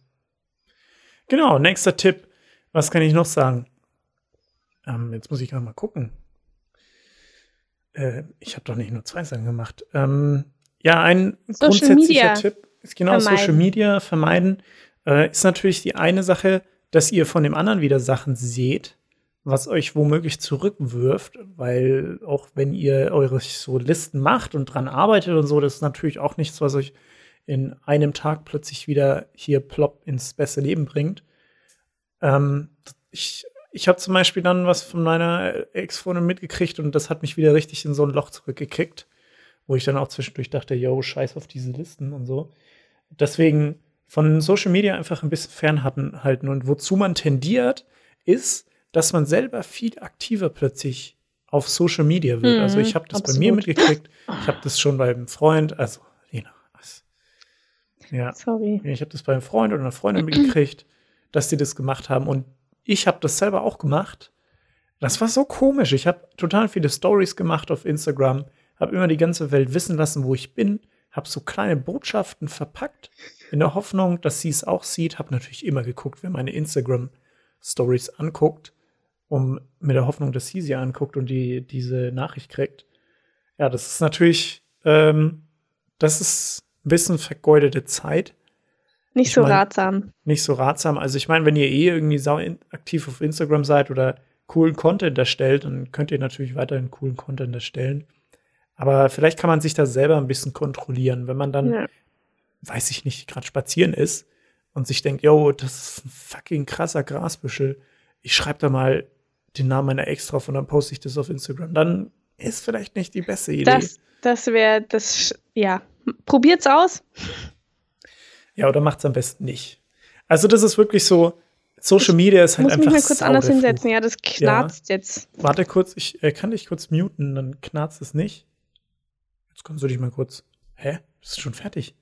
Genau, nächster Tipp. Was kann ich noch sagen? Ähm, jetzt muss ich gerade mal gucken. Äh, ich habe doch nicht nur zwei Sachen gemacht. Ähm, ja, ein Social grundsätzlicher Media Tipp ist genau vermeiden. Social Media vermeiden. Äh, ist natürlich die eine Sache, dass ihr von dem anderen wieder Sachen seht, was euch womöglich zurückwirft, weil auch wenn ihr eure so Listen macht und dran arbeitet und so, das ist natürlich auch nichts, was euch in einem Tag plötzlich wieder hier plopp ins beste Leben bringt. Ähm, ich ich habe zum Beispiel dann was von meiner Ex-Freundin mitgekriegt und das hat mich wieder richtig in so ein Loch zurückgekickt, wo ich dann auch zwischendurch dachte, yo, scheiß auf diese Listen und so. Deswegen von Social Media einfach ein bisschen fernhalten halten. Und wozu man tendiert, ist, dass man selber viel aktiver plötzlich auf Social Media wird. Mhm, also ich habe das bei mir absolut. mitgekriegt, ich habe das schon beim Freund, also Lena, was? Ja, Sorry. ich habe das bei einem Freund oder einer Freundin mitgekriegt, dass die das gemacht haben. Und ich habe das selber auch gemacht. Das war so komisch. Ich habe total viele Stories gemacht auf Instagram, habe immer die ganze Welt wissen lassen, wo ich bin, habe so kleine Botschaften verpackt, in der Hoffnung, dass sie es auch sieht. Habe natürlich immer geguckt, wer meine Instagram-Stories anguckt, um mit der Hoffnung, dass sie sie anguckt und die diese Nachricht kriegt. Ja, das ist natürlich, ähm, das ist ein bisschen vergeudete Zeit Nicht Ich so mein- ratsam. nicht so ratsam. Also ich meine, wenn ihr eh irgendwie sau aktiv auf Instagram seid oder coolen Content erstellt, dann könnt ihr natürlich weiterhin coolen Content erstellen. Aber vielleicht kann man sich da selber ein bisschen kontrollieren, wenn man dann, Ja. weiß ich nicht, gerade spazieren ist und sich denkt, yo, das ist ein fucking krasser Grasbüschel. Ich schreibe da mal den Namen meiner Ex drauf und dann poste ich das auf Instagram. Dann ist vielleicht nicht die beste Idee. Das, das wäre das, ja. Probiert's aus. ja, oder macht's am besten nicht. Also das ist wirklich so, Social Media ist halt Muss mich einfach mal kurz anders hinsetzen. Ja, das knarzt jetzt. Warte kurz, ich äh, kann dich kurz muten, dann knarzt es nicht. Jetzt kannst du dich mal kurz. Hä? Das ist schon fertig.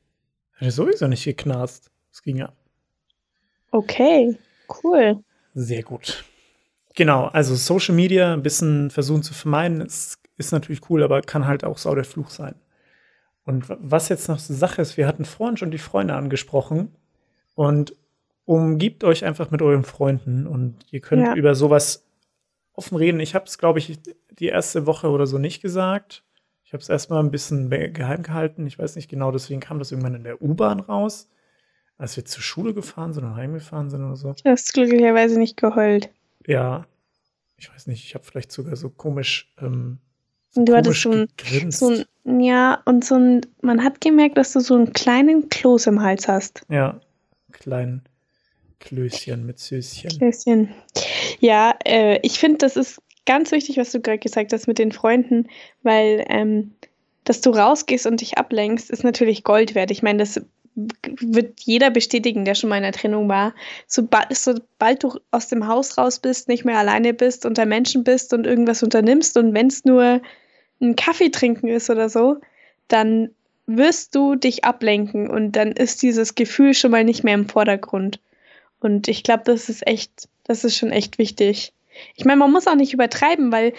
Hat ja sowieso nicht geknarzt. Es ging ja. Okay, cool. Sehr gut. Genau, also Social Media ein bisschen versuchen zu vermeiden, ist, ist natürlich cool, aber kann halt auch sau der Fluch sein. Und was jetzt noch so Sache ist, wir hatten vorhin schon die Freunde angesprochen und umgibt euch einfach mit euren Freunden und ihr könnt Ja. über sowas offen reden. Ich habe es, glaube ich, die erste Woche oder so nicht gesagt. Ich habe es erstmal ein bisschen geheim gehalten. Ich weiß nicht genau, deswegen kam das irgendwann in der U-Bahn raus, als wir zur Schule gefahren sind oder heimgefahren sind oder so. Du hast glücklicherweise nicht geheult. Ja, ich weiß nicht, ich habe vielleicht sogar so komisch, ähm, so Und du hattest komisch so ein- gegrinst. So ein, ja, und so ein, man hat gemerkt, dass du so einen kleinen Kloß im Hals hast. ja, kleinen Klößchen mit Süßchen. Klößchen. Ja, äh, ich finde, das ist ganz wichtig, was du gerade gesagt hast mit den Freunden, weil ähm, dass du rausgehst und dich ablenkst, ist natürlich Gold wert. Ich meine, das wird jeder bestätigen, der schon mal in der Trennung war. Sobald, sobald du aus dem Haus raus bist, nicht mehr alleine bist, unter Menschen bist und irgendwas unternimmst und wenn es nur ein Kaffee trinken ist oder so, dann wirst du dich ablenken und dann ist dieses Gefühl schon mal nicht mehr im Vordergrund. Und ich glaube, das ist echt, das ist schon echt wichtig. Ich meine, man muss auch nicht übertreiben, weil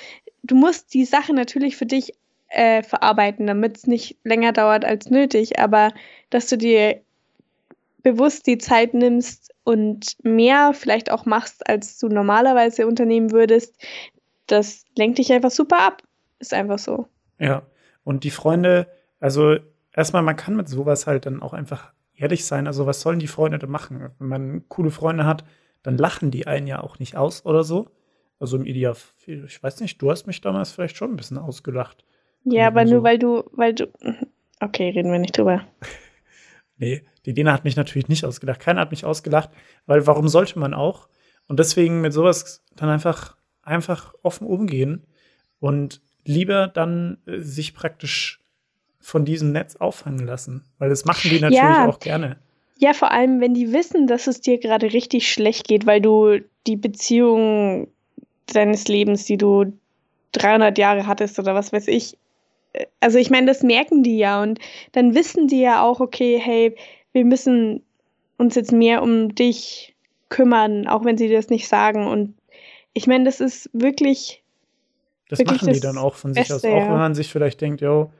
du musst die Sache natürlich für dich äh, verarbeiten, damit es nicht länger dauert als nötig, aber dass du dir bewusst die Zeit nimmst und mehr vielleicht auch machst, als du normalerweise unternehmen würdest, das lenkt dich einfach super ab. Ist einfach so. Ja, und die Freunde, also erstmal, man kann mit sowas halt dann auch einfach ehrlich sein. Also, was sollen die Freunde da machen? Wenn man coole Freunde hat, dann lachen die einen ja auch nicht aus oder so. Also im Ideal, ich weiß nicht, du hast mich damals vielleicht schon ein bisschen ausgelacht. Ja, aber so. nur weil du, weil du. Okay, reden wir nicht drüber. [LAUGHS] nee, die Dena hat mich natürlich nicht ausgelacht. Keiner hat mich ausgelacht, weil warum sollte man auch? Und deswegen mit sowas dann einfach, einfach offen umgehen und lieber dann äh, sich praktisch von diesem Netz auffangen lassen. Weil das machen die natürlich ja. auch gerne. Ja, vor allem, wenn die wissen, dass es dir gerade richtig schlecht geht, weil du die Beziehung deines Lebens, die du 300 Jahre hattest oder was weiß ich, also ich meine, das merken die ja und dann wissen die ja auch, okay, hey, wir müssen uns jetzt mehr um dich kümmern, auch wenn sie das nicht sagen. Und ich meine, das ist wirklich. Das wirklich machen die dann auch von Beste, sich aus, auch ja. wenn man sich vielleicht denkt, yo,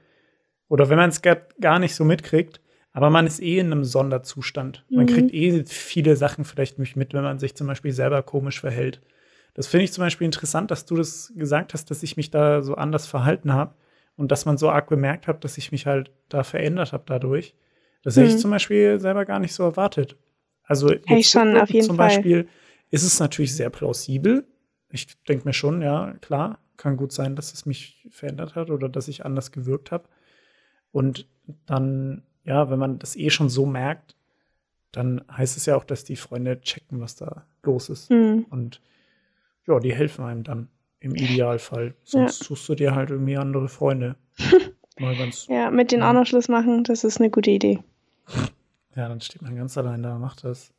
oder wenn man es gar nicht so mitkriegt, aber man ist eh in einem Sonderzustand. Man mhm. kriegt eh viele Sachen vielleicht nicht mit, wenn man sich zum Beispiel selber komisch verhält. Das finde ich zum Beispiel interessant, dass du das gesagt hast, dass ich mich da so anders verhalten habe und dass man so arg bemerkt hat, dass ich mich halt da verändert habe dadurch. Das hätte ich mhm. zum Beispiel selber gar nicht so erwartet. Also hey, schon, auf jeden zum Fall. Beispiel ist es natürlich sehr plausibel. Ich denke mir schon, ja, klar, kann gut sein, dass es mich verändert hat oder dass ich anders gewirkt habe. Und dann, ja, wenn man das eh schon so merkt, dann heißt es ja auch, dass die Freunde checken, was da los ist. Mhm. Und ja, die helfen einem dann. Im Idealfall. Sonst ja. suchst du dir halt irgendwie andere Freunde. [LAUGHS] Mal ganz, ja, mit denen ja. auch noch Schluss machen, das ist eine gute Idee. Ja, dann steht man ganz allein da, macht das.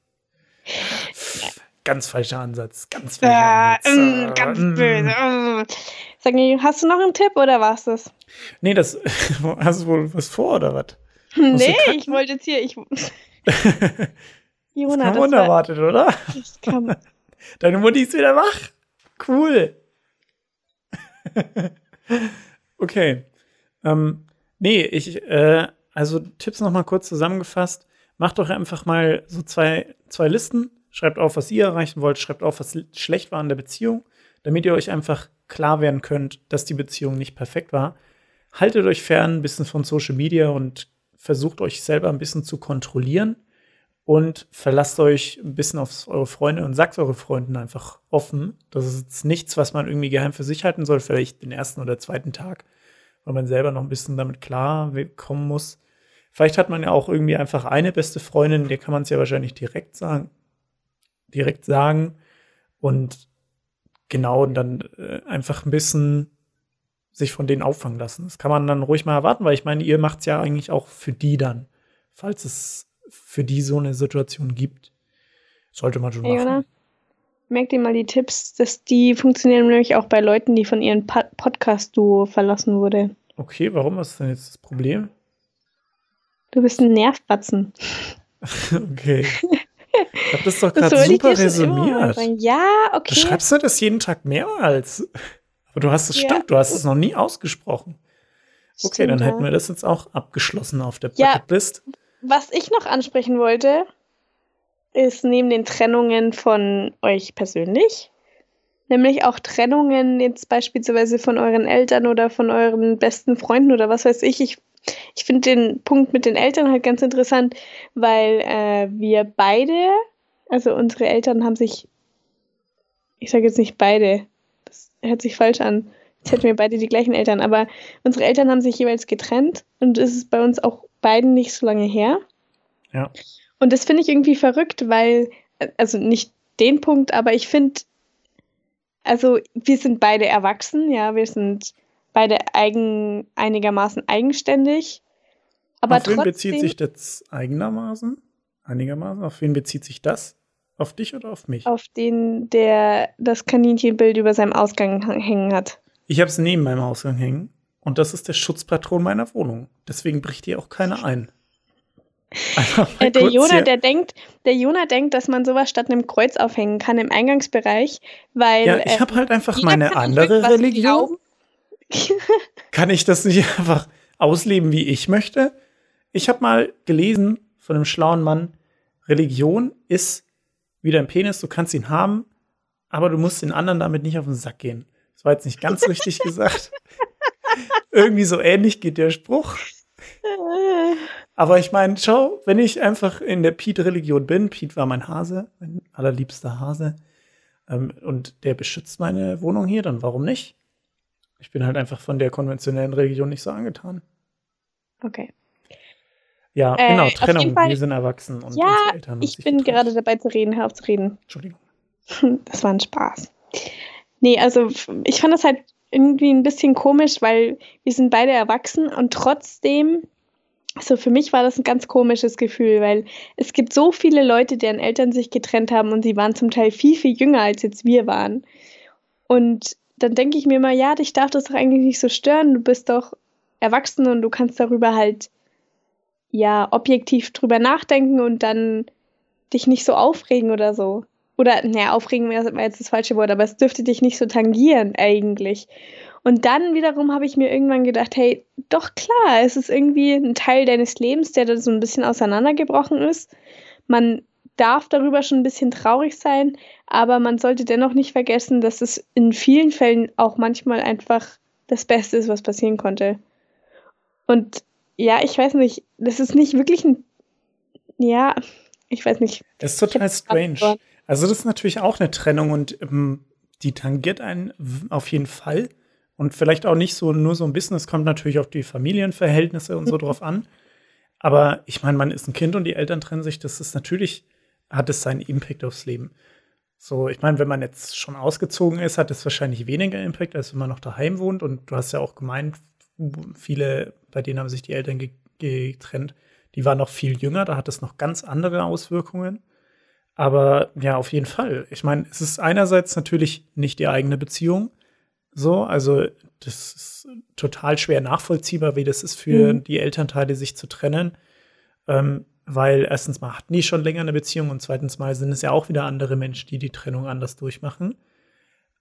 Ganz falscher Ansatz, ganz falscher ja, Ansatz. Mm, ganz mm. böse. Sag mir, hast du noch einen Tipp oder war's das? Nee, das [LAUGHS] hast du wohl was vor oder was? Nee, ich wollte jetzt hier. Ich, [LAUGHS] Jona, das kam unerwartet, war, oder? Das kam. Deine Mutti ist wieder wach. Cool. [LAUGHS] okay. Ähm, nee, ich, äh, also Tipps nochmal kurz zusammengefasst. Macht doch einfach mal so zwei, zwei Listen. Schreibt auf, was ihr erreichen wollt. Schreibt auf, was schlecht war an der Beziehung, damit ihr euch einfach klar werden könnt, dass die Beziehung nicht perfekt war. Haltet euch fern ein bisschen von Social Media und versucht euch selber ein bisschen zu kontrollieren und verlasst euch ein bisschen auf eure Freunde und sagt eure Freunden einfach offen. Das ist jetzt nichts, was man irgendwie geheim für sich halten soll, vielleicht den ersten oder zweiten Tag, weil man selber noch ein bisschen damit klar kommen muss. Vielleicht hat man ja auch irgendwie einfach eine beste Freundin, der kann man es ja wahrscheinlich direkt sagen. Direkt sagen. Und genau, dann äh, einfach ein bisschen sich von denen auffangen lassen. Das kann man dann ruhig mal erwarten, weil ich meine, ihr macht es ja eigentlich auch für die dann, falls es für die so eine Situation gibt. Sollte man schon hey, machen. Oder? Merkt ihr mal die Tipps, dass die funktionieren nämlich auch bei Leuten, die von ihrem Podcast-Duo verlassen wurde. Okay, warum ist denn jetzt das Problem? Du bist ein Nervbatzen. [LAUGHS] okay. Ich habe das doch gerade super resümiert. Ja, okay. Du schreibst du das jeden Tag mehrmals. Aber du hast es ja. stimmt, du hast es noch nie ausgesprochen. Okay, stimmt, dann hätten wir das jetzt auch abgeschlossen auf der Bucketlist. Ja, was ich noch ansprechen wollte, ist neben den Trennungen von euch persönlich, nämlich auch Trennungen jetzt beispielsweise von euren Eltern oder von euren besten Freunden oder was weiß ich. Ich, ich finde den Punkt mit den Eltern halt ganz interessant, weil äh, wir beide, also unsere Eltern haben sich, ich sage jetzt nicht beide, das hört sich falsch an. Jetzt hätten wir beide die gleichen Eltern, aber unsere Eltern haben sich jeweils getrennt und es ist bei uns auch beiden nicht so lange her. Ja. Und das finde ich irgendwie verrückt, weil, also nicht den Punkt, aber ich finde, also wir sind beide erwachsen, ja, wir sind beide eigen, einigermaßen eigenständig. Aber auf wen bezieht sich das eigenermaßen? Einigermaßen? Auf wen bezieht sich das? Auf dich oder auf mich? auf den, der das Kaninchenbild über seinem Ausgang hängen hat. Ich habe es neben meinem Ausgang hängen und das ist der Schutzpatron meiner Wohnung. Deswegen bricht hier auch keiner ein. Äh, der kurz Jona, hier- der denkt, der Jona denkt, dass man sowas statt einem Kreuz aufhängen kann im Eingangsbereich, weil ja, äh, ich habe halt einfach meine andere Religion. [LAUGHS] Kann ich das nicht einfach ausleben, wie ich möchte? Ich habe mal gelesen von einem schlauen Mann, Religion ist wie dein Penis, du kannst ihn haben, aber du musst den anderen damit nicht auf den Sack gehen. Das war jetzt nicht ganz richtig [LAUGHS] gesagt. Irgendwie so ähnlich geht der Spruch. Äh, Aber ich meine, schau, wenn ich einfach in der Pete-Religion bin, Pete war mein Hase, mein allerliebster Hase, ähm, und der beschützt meine Wohnung hier, dann warum nicht? Ich bin halt einfach von der konventionellen Religion nicht so angetan. Okay. Ja, Äh, genau, Trennung. Wir sind erwachsen und Ja, unsere Eltern Ich bin getrennt. gerade dabei zu reden, hör auf zu reden. Entschuldigung. [LAUGHS] Das war ein Spaß. Nee, also ich fand das halt irgendwie ein bisschen komisch, weil wir sind beide erwachsen und trotzdem, also für mich war das ein ganz komisches Gefühl, weil es gibt so viele Leute, deren Eltern sich getrennt haben und sie waren zum Teil viel, viel jünger, als jetzt wir waren. Und dann denke ich mir mal, ja, dich darf das doch eigentlich nicht so stören. Du bist doch erwachsen und du kannst darüber halt ja objektiv drüber nachdenken und dann dich nicht so aufregen oder so. Oder, naja, aufregen wäre jetzt das falsche Wort, aber es dürfte dich nicht so tangieren eigentlich. Und dann wiederum habe ich mir irgendwann gedacht, hey, doch klar, es ist irgendwie ein Teil deines Lebens, der da so ein bisschen auseinandergebrochen ist. Man darf darüber schon ein bisschen traurig sein, aber man sollte dennoch nicht vergessen, dass es in vielen Fällen auch manchmal einfach das Beste ist, was passieren konnte. Und ja, ich weiß nicht, das ist nicht wirklich ein, ja, ich weiß nicht. Das ist total strange. Also, das ist natürlich auch eine Trennung und ähm, die tangiert einen auf jeden Fall. Und vielleicht auch nicht so nur so ein bisschen. Es kommt natürlich auf die Familienverhältnisse und so drauf an. [LAUGHS] Aber ich meine, man ist ein Kind und die Eltern trennen sich. Das ist natürlich, hat es seinen Impact aufs Leben. So, ich meine, wenn man jetzt schon ausgezogen ist, hat es wahrscheinlich weniger Impact, als wenn man noch daheim wohnt. Und du hast ja auch gemeint, viele, bei denen haben sich die Eltern ge getrennt, die waren noch viel jünger, da hat es noch ganz andere Auswirkungen. Aber ja, auf jeden Fall. Ich meine, es ist einerseits natürlich nicht die eigene Beziehung. So, also das ist total schwer nachvollziehbar, wie das ist für Mhm. die Elternteile, sich zu trennen. Ähm, weil erstens mal hatten die schon länger eine Beziehung und zweitens mal sind es ja auch wieder andere Menschen, die die Trennung anders durchmachen.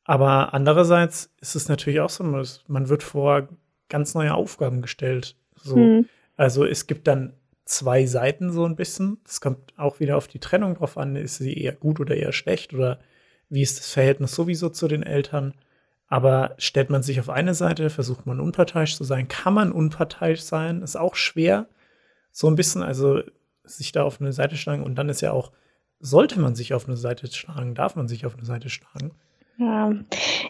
Aber andererseits ist es natürlich auch so, man wird vor ganz neue Aufgaben gestellt. So. Hm. Also es gibt dann zwei Seiten so ein bisschen. Es kommt auch wieder auf die Trennung drauf an. Ist sie eher gut oder eher schlecht? Oder wie ist das Verhältnis sowieso zu den Eltern? Aber stellt man sich auf eine Seite, versucht man unparteiisch zu sein, kann man unparteiisch sein, ist auch schwer. So ein bisschen, also sich da auf eine Seite schlagen. Und dann ist ja auch, sollte man sich auf eine Seite schlagen, darf man sich auf eine Seite schlagen. Ja,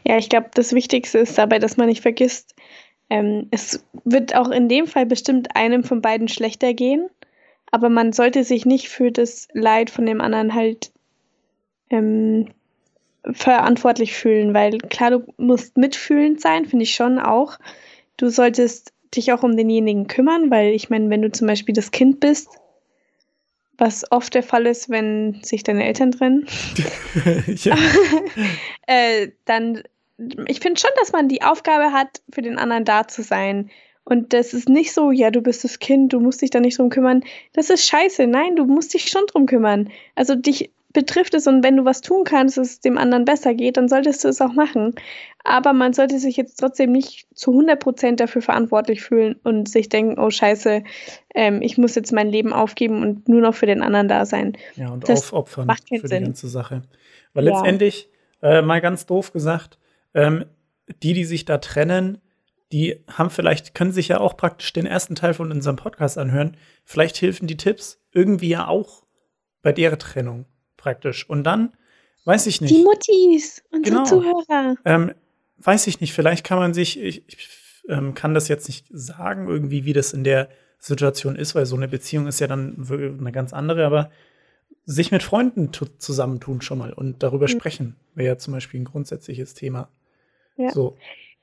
ja ich glaube, das Wichtigste ist dabei, dass man nicht vergisst, ähm, es wird auch in dem Fall bestimmt einem von beiden schlechter gehen, aber man sollte sich nicht für das Leid von dem anderen halt ähm, verantwortlich fühlen, weil klar, du musst mitfühlend sein, finde ich schon auch. Du solltest dich auch um denjenigen kümmern, weil ich meine, wenn du zum Beispiel das Kind bist, was oft der Fall ist, wenn sich deine Eltern trennen, [LAUGHS] [LAUGHS] äh, dann, ich finde schon, dass man die Aufgabe hat, für den anderen da zu sein. Und das ist nicht so, ja, du bist das Kind, du musst dich da nicht drum kümmern. Das ist scheiße. Nein, du musst dich schon drum kümmern. Also dich betrifft es und wenn du was tun kannst, dass es dem anderen besser geht, dann solltest du es auch machen. Aber man sollte sich jetzt trotzdem nicht zu 100% dafür verantwortlich fühlen und sich denken, oh scheiße, ähm, ich muss jetzt mein Leben aufgeben und nur noch für den anderen da sein. Ja, und Das aufopfern macht keinen für Sinn. die ganze Sache. Weil Ja. letztendlich, äh, mal ganz doof gesagt, ähm, die, die sich da trennen, die haben vielleicht, können sich ja auch praktisch den ersten Teil von unserem Podcast anhören. Vielleicht helfen die Tipps irgendwie ja auch bei der Trennung praktisch. Und dann, weiß ich nicht. Die Muttis, unsere Genau. Zuhörer. Ähm, weiß ich nicht, vielleicht kann man sich, ich, ich ähm, kann das jetzt nicht sagen, irgendwie, wie das in der Situation ist, weil so eine Beziehung ist ja dann eine ganz andere, aber sich mit Freunden tu- zusammentun schon mal und darüber Mhm. sprechen, wäre ja zum Beispiel ein grundsätzliches Thema. Ja. So,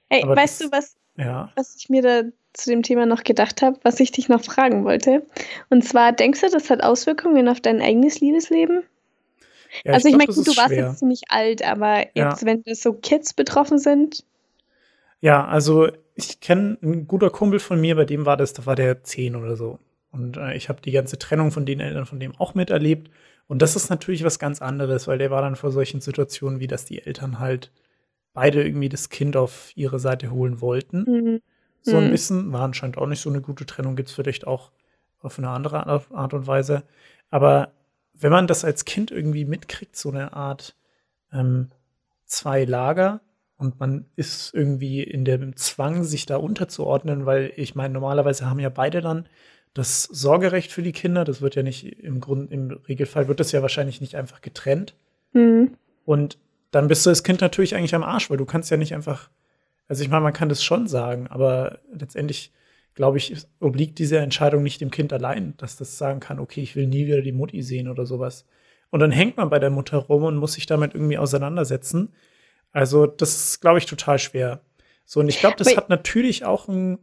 Ey, aber weißt das- du, was, ja. was ich mir da zu dem Thema noch gedacht habe, was ich dich noch fragen wollte. Und zwar, denkst du, das hat Auswirkungen auf dein eigenes Liebesleben? Ja, also ich, ich meine, du warst jetzt ziemlich alt, aber jetzt, ja. wenn das so Kids betroffen sind. Ja, also ich kenne einen guter Kumpel von mir, bei dem war das, da war der zehn oder so. Und äh, ich habe die ganze Trennung von den Eltern von dem auch miterlebt. Und das ist natürlich was ganz anderes, weil der war dann vor solchen Situationen, wie dass die Eltern halt beide irgendwie das Kind auf ihre Seite holen wollten. Mhm. So ein mhm. bisschen, war anscheinend auch nicht so eine gute Trennung, gibt es vielleicht auch auf eine andere Art und Weise. Aber wenn man das als Kind irgendwie mitkriegt, so eine Art ähm, zwei Lager und man ist irgendwie in dem Zwang, sich da unterzuordnen, weil ich meine, normalerweise haben ja beide dann das Sorgerecht für die Kinder. Das wird ja nicht im Grund, im Regelfall wird das ja wahrscheinlich nicht einfach getrennt. Mhm. Und dann bist du das Kind natürlich eigentlich am Arsch, weil du kannst ja nicht einfach, also ich meine, man kann das schon sagen, aber letztendlich glaube ich, obliegt diese Entscheidung nicht dem Kind allein, dass das sagen kann, okay, ich will nie wieder die Mutti sehen oder sowas. Und dann hängt man bei der Mutter rum und muss sich damit irgendwie auseinandersetzen. Also, das ist, glaube ich, total schwer. So, und ich glaube, das Wait. hat natürlich auch einen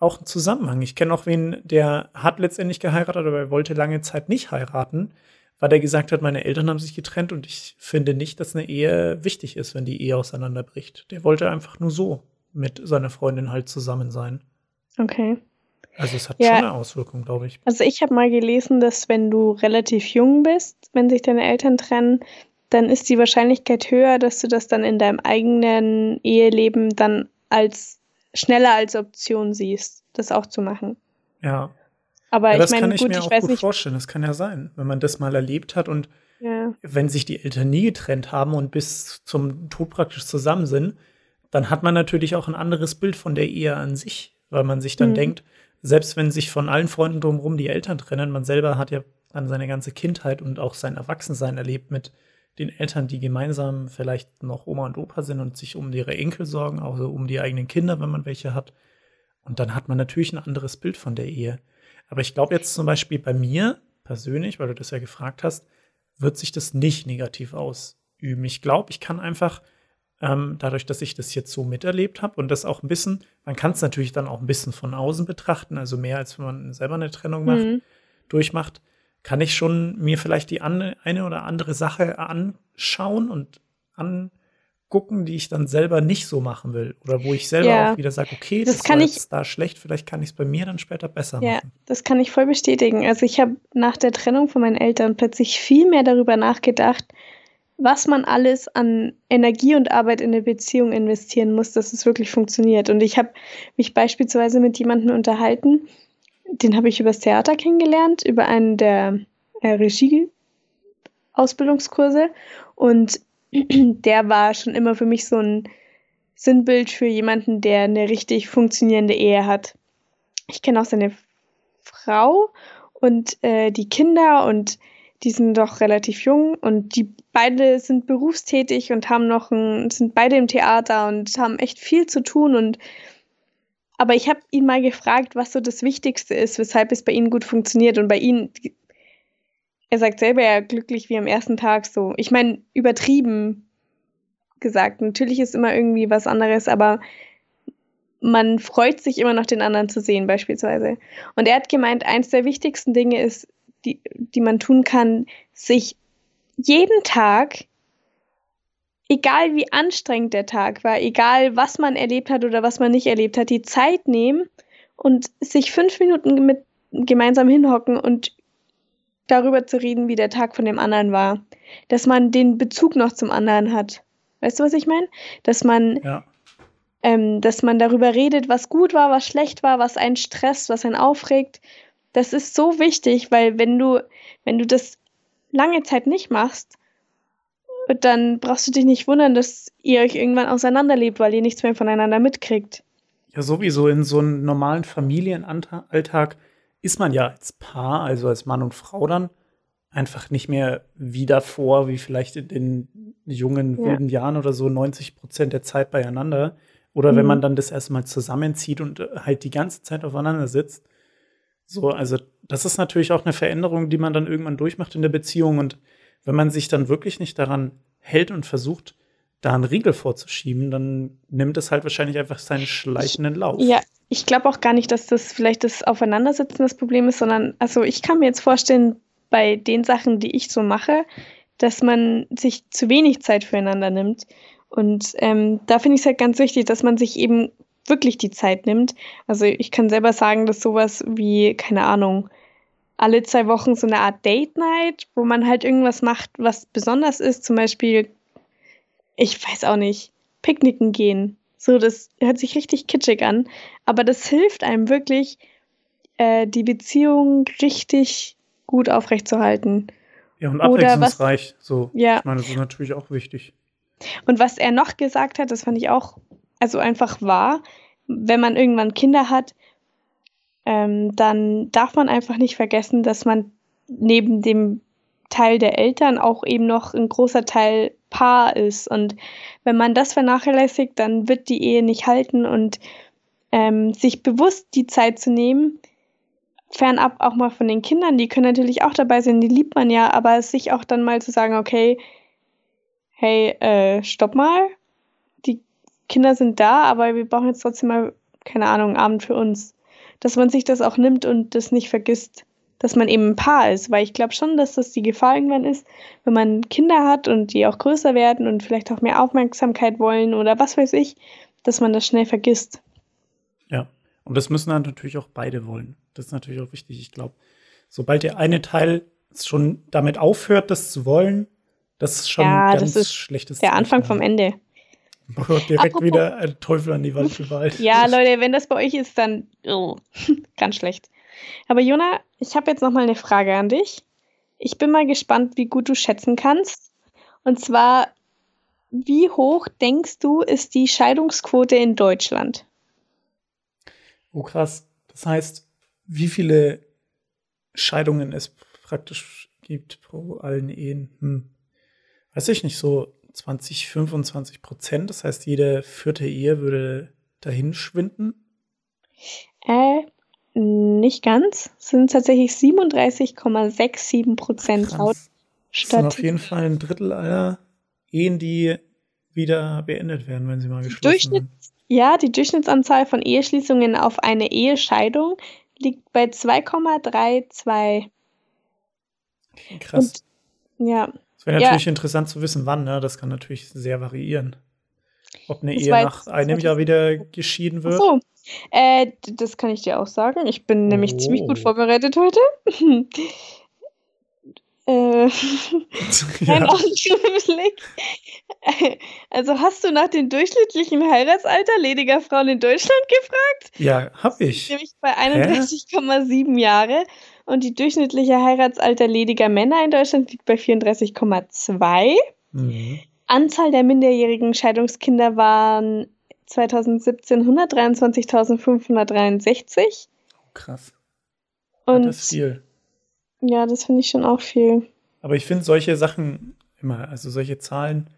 auch einen Zusammenhang. Ich kenne auch wen, der hat letztendlich geheiratet, aber er wollte lange Zeit nicht heiraten, weil er gesagt hat, meine Eltern haben sich getrennt und ich finde nicht, dass eine Ehe wichtig ist, wenn die Ehe auseinanderbricht. Der wollte einfach nur so mit seiner Freundin halt zusammen sein. Okay. Also es hat ja. schon eine Auswirkung, glaube ich. Also ich habe mal gelesen, dass wenn du relativ jung bist, wenn sich deine Eltern trennen, dann ist die Wahrscheinlichkeit höher, dass du das dann in deinem eigenen Eheleben dann als schneller als Option siehst, das auch zu machen. Ja. Aber ja, ich meine, kann ich gut, mir ich auch weiß gut nicht. vorstellen. Das kann ja sein, wenn man das mal erlebt hat und ja. wenn sich die Eltern nie getrennt haben und bis zum Tod praktisch zusammen sind, dann hat man natürlich auch ein anderes Bild von der Ehe an sich, weil man sich dann mhm. denkt, selbst wenn sich von allen Freunden drumherum die Eltern trennen, man selber hat ja dann seine ganze Kindheit und auch sein Erwachsensein erlebt mit den Eltern, die gemeinsam vielleicht noch Oma und Opa sind und sich um ihre Enkel sorgen, auch so um die eigenen Kinder, wenn man welche hat. Und dann hat man natürlich ein anderes Bild von der Ehe. Aber ich glaube jetzt zum Beispiel bei mir persönlich, weil du das ja gefragt hast, wird sich das nicht negativ ausüben. Ich glaube, ich kann einfach ähm, dadurch, dass ich das jetzt so miterlebt habe und das auch ein bisschen, man kann es natürlich dann auch ein bisschen von außen betrachten, also mehr als wenn man selber eine Trennung macht, mhm. durchmacht, kann ich schon mir vielleicht die eine oder andere Sache anschauen und angucken, die ich dann selber nicht so machen will. Oder wo ich selber ja. auch wieder sage, okay, das, das kann ich, da schlecht, vielleicht kann ich es bei mir dann später besser ja, machen. Das kann ich voll bestätigen. Also ich habe nach der Trennung von meinen Eltern plötzlich viel mehr darüber nachgedacht, was man alles an Energie und Arbeit in eine Beziehung investieren muss, dass es wirklich funktioniert. Und ich habe mich beispielsweise mit jemandem unterhalten, den habe ich übers Theater kennengelernt, über einen der äh, Regie-Ausbildungskurse. Und der war schon immer für mich so ein Sinnbild für jemanden, der eine richtig funktionierende Ehe hat. Ich kenne auch seine Frau und äh, die Kinder und die sind doch relativ jung und die beide sind berufstätig und haben noch ein, sind beide im Theater und haben echt viel zu tun und aber ich habe ihn mal gefragt, was so das Wichtigste ist, weshalb es bei ihnen gut funktioniert und bei ihnen er sagt selber ja glücklich wie am ersten Tag so. Ich meine, übertrieben gesagt. Natürlich ist immer irgendwie was anderes, aber man freut sich immer noch, den anderen zu sehen, beispielsweise. Und er hat gemeint, eins der wichtigsten Dinge ist, die, die man tun kann, sich jeden Tag, egal wie anstrengend der Tag war, egal was man erlebt hat oder was man nicht erlebt hat, die Zeit nehmen und sich fünf Minuten mit gemeinsam hinhocken und darüber zu reden, wie der Tag von dem anderen war. Dass man den Bezug noch zum anderen hat. Weißt du, was ich meine? Dass man, ja. ähm, dass man darüber redet, was gut war, was schlecht war, was einen stresst, was einen aufregt das ist so wichtig, weil wenn du, wenn du das lange Zeit nicht machst, dann brauchst du dich nicht wundern, dass ihr euch irgendwann auseinanderlebt, weil ihr nichts mehr voneinander mitkriegt. Ja, sowieso in so einem normalen Familienalltag ist man ja als Paar, also als Mann und Frau dann, einfach nicht mehr wie davor, wie vielleicht in den jungen, ja. wilden Jahren oder so 90 Prozent der Zeit beieinander. Oder mhm. wenn man dann das erstmal zusammenzieht und halt die ganze Zeit aufeinander sitzt, so, also das ist natürlich auch eine Veränderung, die man dann irgendwann durchmacht in der Beziehung. Und wenn man sich dann wirklich nicht daran hält und versucht, da einen Riegel vorzuschieben, dann nimmt es halt wahrscheinlich einfach seinen schleichenden Lauf. Ja, ich glaube auch gar nicht, dass das vielleicht das Aufeinandersetzen das Problem ist, sondern also ich kann mir jetzt vorstellen, bei den Sachen, die ich so mache, dass man sich zu wenig Zeit füreinander nimmt. Und ähm, da finde ich es halt ganz wichtig, dass man sich eben wirklich die Zeit nimmt. Also ich kann selber sagen, dass sowas wie, keine Ahnung, alle zwei Wochen so eine Art Date Night, wo man halt irgendwas macht, was besonders ist, zum Beispiel, ich weiß auch nicht, Picknicken gehen. So, das hört sich richtig kitschig an, aber das hilft einem wirklich, äh, die Beziehung richtig gut aufrechtzuerhalten. Ja, und abwechslungsreich. Was, so, ja. ich meine, das ist natürlich auch wichtig. Und was er noch gesagt hat, das fand ich auch, also einfach wahr, wenn man irgendwann Kinder hat, ähm, dann darf man einfach nicht vergessen, dass man neben dem Teil der Eltern auch eben noch ein großer Teil Paar ist. Und wenn man das vernachlässigt, dann wird die Ehe nicht halten und ähm, sich bewusst die Zeit zu nehmen, fernab auch mal von den Kindern, die können natürlich auch dabei sein, die liebt man ja, aber sich auch dann mal zu sagen, okay, hey, äh, stopp mal, die Kinder sind da, aber wir brauchen jetzt trotzdem mal, keine Ahnung, Abend für uns. Dass man sich das auch nimmt und das nicht vergisst dass man eben ein Paar ist, weil ich glaube schon, dass das die Gefahr irgendwann ist, wenn man Kinder hat und die auch größer werden und vielleicht auch mehr Aufmerksamkeit wollen oder was weiß ich, dass man das schnell vergisst. Ja, und das müssen dann natürlich auch beide wollen. Das ist natürlich auch wichtig. Ich glaube, sobald der eine Teil schon damit aufhört, das zu wollen, das ist schon ja, ein ganz das ist schlechtes Der Anfang vom Ende. [LAUGHS] Oh, direkt Apropos. wieder ein Teufel an die Wand [LAUGHS] gewalt. ja, Leute, wenn das bei euch ist, dann oh, [LAUGHS] ganz schlecht. Aber Jona, ich habe jetzt noch mal eine Frage an dich. Ich bin mal gespannt, wie gut du schätzen kannst. Und zwar, wie hoch denkst du, ist die Scheidungsquote in Deutschland? Oh krass. Das heißt, wie viele Scheidungen es praktisch gibt pro allen Ehen? Hm. Weiß ich nicht, so 20, 25 Prozent. Das heißt, jede vierte Ehe würde dahin schwinden? Äh, nicht ganz. Es sind tatsächlich 37,67 Prozent laut Statistik. Das sind auf jeden Fall ein Drittel aller Ehen, die wieder beendet werden, wenn sie mal geschlossen Durchschnitt, werden. Ja, die Durchschnittsanzahl von Eheschließungen auf eine Ehescheidung liegt bei 2,32. Krass. Und, ja. Es wäre natürlich ja. interessant zu wissen, wann, ne? Das kann natürlich sehr variieren. Ob eine das Ehe nach einem Jahr wieder geschieden wird. Ach so, äh, das kann ich dir auch sagen. Ich bin nämlich ziemlich gut oh. vorbereitet heute. [LAUGHS] äh, [LAUGHS] ein Augenblick. [LAUGHS] Also hast du nach dem durchschnittlichen Heiratsalter lediger Frauen in Deutschland gefragt? Ja, hab ich. Nämlich bei 31,7 Jahre. Und die durchschnittliche Heiratsalter lediger Männer in Deutschland liegt bei 34,2. Mhm. Anzahl der minderjährigen Scheidungskinder waren 2017 123.563. Oh, krass. Und das ist viel. Ja, das finde ich schon auch viel. Aber ich finde solche Sachen immer, also solche Zahlen,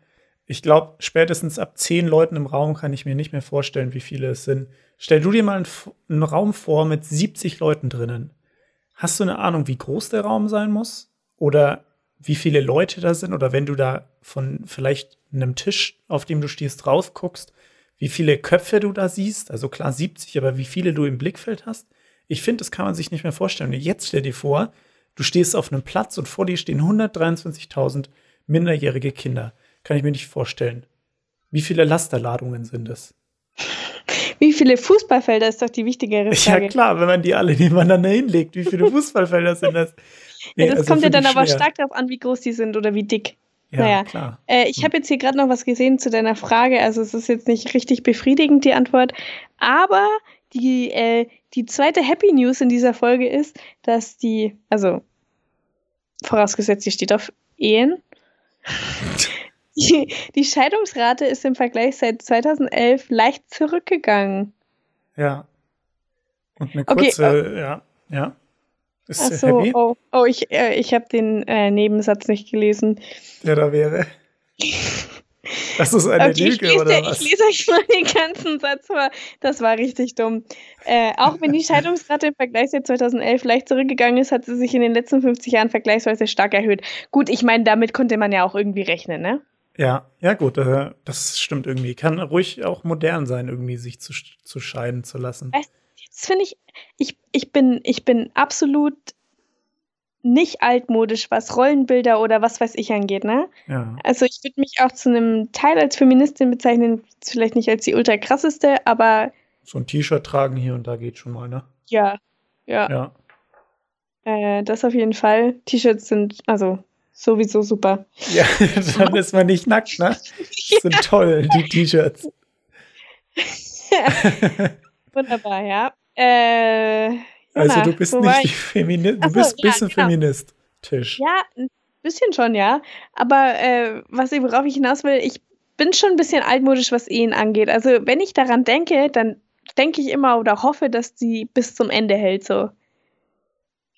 ich glaube, spätestens ab zehn Leuten im Raum kann ich mir nicht mehr vorstellen, wie viele es sind. Stell du dir mal einen, einen Raum vor mit 70 Leuten drinnen. Hast du eine Ahnung, wie groß der Raum sein muss? Oder wie viele Leute da sind? Oder wenn du da von vielleicht einem Tisch, auf dem du stehst, drauf guckst, wie viele Köpfe du da siehst. Also klar 70, aber wie viele du im Blickfeld hast. Ich finde, das kann man sich nicht mehr vorstellen. Und jetzt stell dir vor, du stehst auf einem Platz und vor dir stehen 123.000 minderjährige Kinder. Kann ich mir nicht vorstellen. Wie viele Lasterladungen sind es? Wie viele Fußballfelder ist doch die wichtigere Frage. Ja klar, wenn man die alle nebeneinander hinlegt, wie viele [LAUGHS] Fußballfelder sind das? Nee, ja, das also kommt ja dann aber schwer. stark darauf an, wie groß die sind oder wie dick. Ja, naja, klar. Äh, ich habe jetzt hier gerade noch was gesehen zu deiner Frage. Also es ist jetzt nicht richtig befriedigend, die Antwort. Aber die, äh, die zweite Happy News in dieser Folge ist, dass die, also vorausgesetzt, die steht auf Ehen. [LAUGHS] die, die Scheidungsrate ist im Vergleich seit 2011 leicht zurückgegangen. Ja. Und eine kurze, okay, ja, ja. Ist Ach so, happy? oh, oh, ich, äh, ich habe den äh, Nebensatz nicht gelesen. Der da wäre. [LAUGHS] Das ist eine okay, Lüge, lese, oder was? Ich lese euch mal den ganzen Satz vor. Das war richtig dumm. Äh, auch wenn die [LAUGHS] Scheidungsrate im Vergleich seit 2011 leicht zurückgegangen ist, hat sie sich in den letzten 50 Jahren vergleichsweise stark erhöht. Gut, ich meine, damit konnte man ja auch irgendwie rechnen, ne? Ja, ja gut, äh, das stimmt irgendwie. Kann ruhig auch modern sein, irgendwie sich zu, zu scheiden zu lassen. Weißt, jetzt finde ich, ich, ich bin, ich bin absolut nicht altmodisch, was Rollenbilder oder was weiß ich angeht, ne? Ja. Also ich würde mich auch zu einem Teil als Feministin bezeichnen, vielleicht nicht als die ultra krasseste, aber So ein T-Shirt tragen hier und da geht schon mal, ne? ja, ja, Ja. Äh, das auf jeden Fall. T-Shirts sind also sowieso super. Ja, [LAUGHS] dann ist man nicht nackt, ne? Das [LAUGHS] sind toll, die T-Shirts. [LAUGHS] Wunderbar, ja. Äh, Also du bist nicht ich? Feminist, du so, bist ein ja, bisschen genau. feministisch. Ja, ein bisschen schon, ja. Aber äh, was ich, worauf ich hinaus will, ich bin schon ein bisschen altmodisch, was Ehen angeht. Also wenn ich daran denke, dann denke ich immer oder hoffe, dass die bis zum Ende hält so.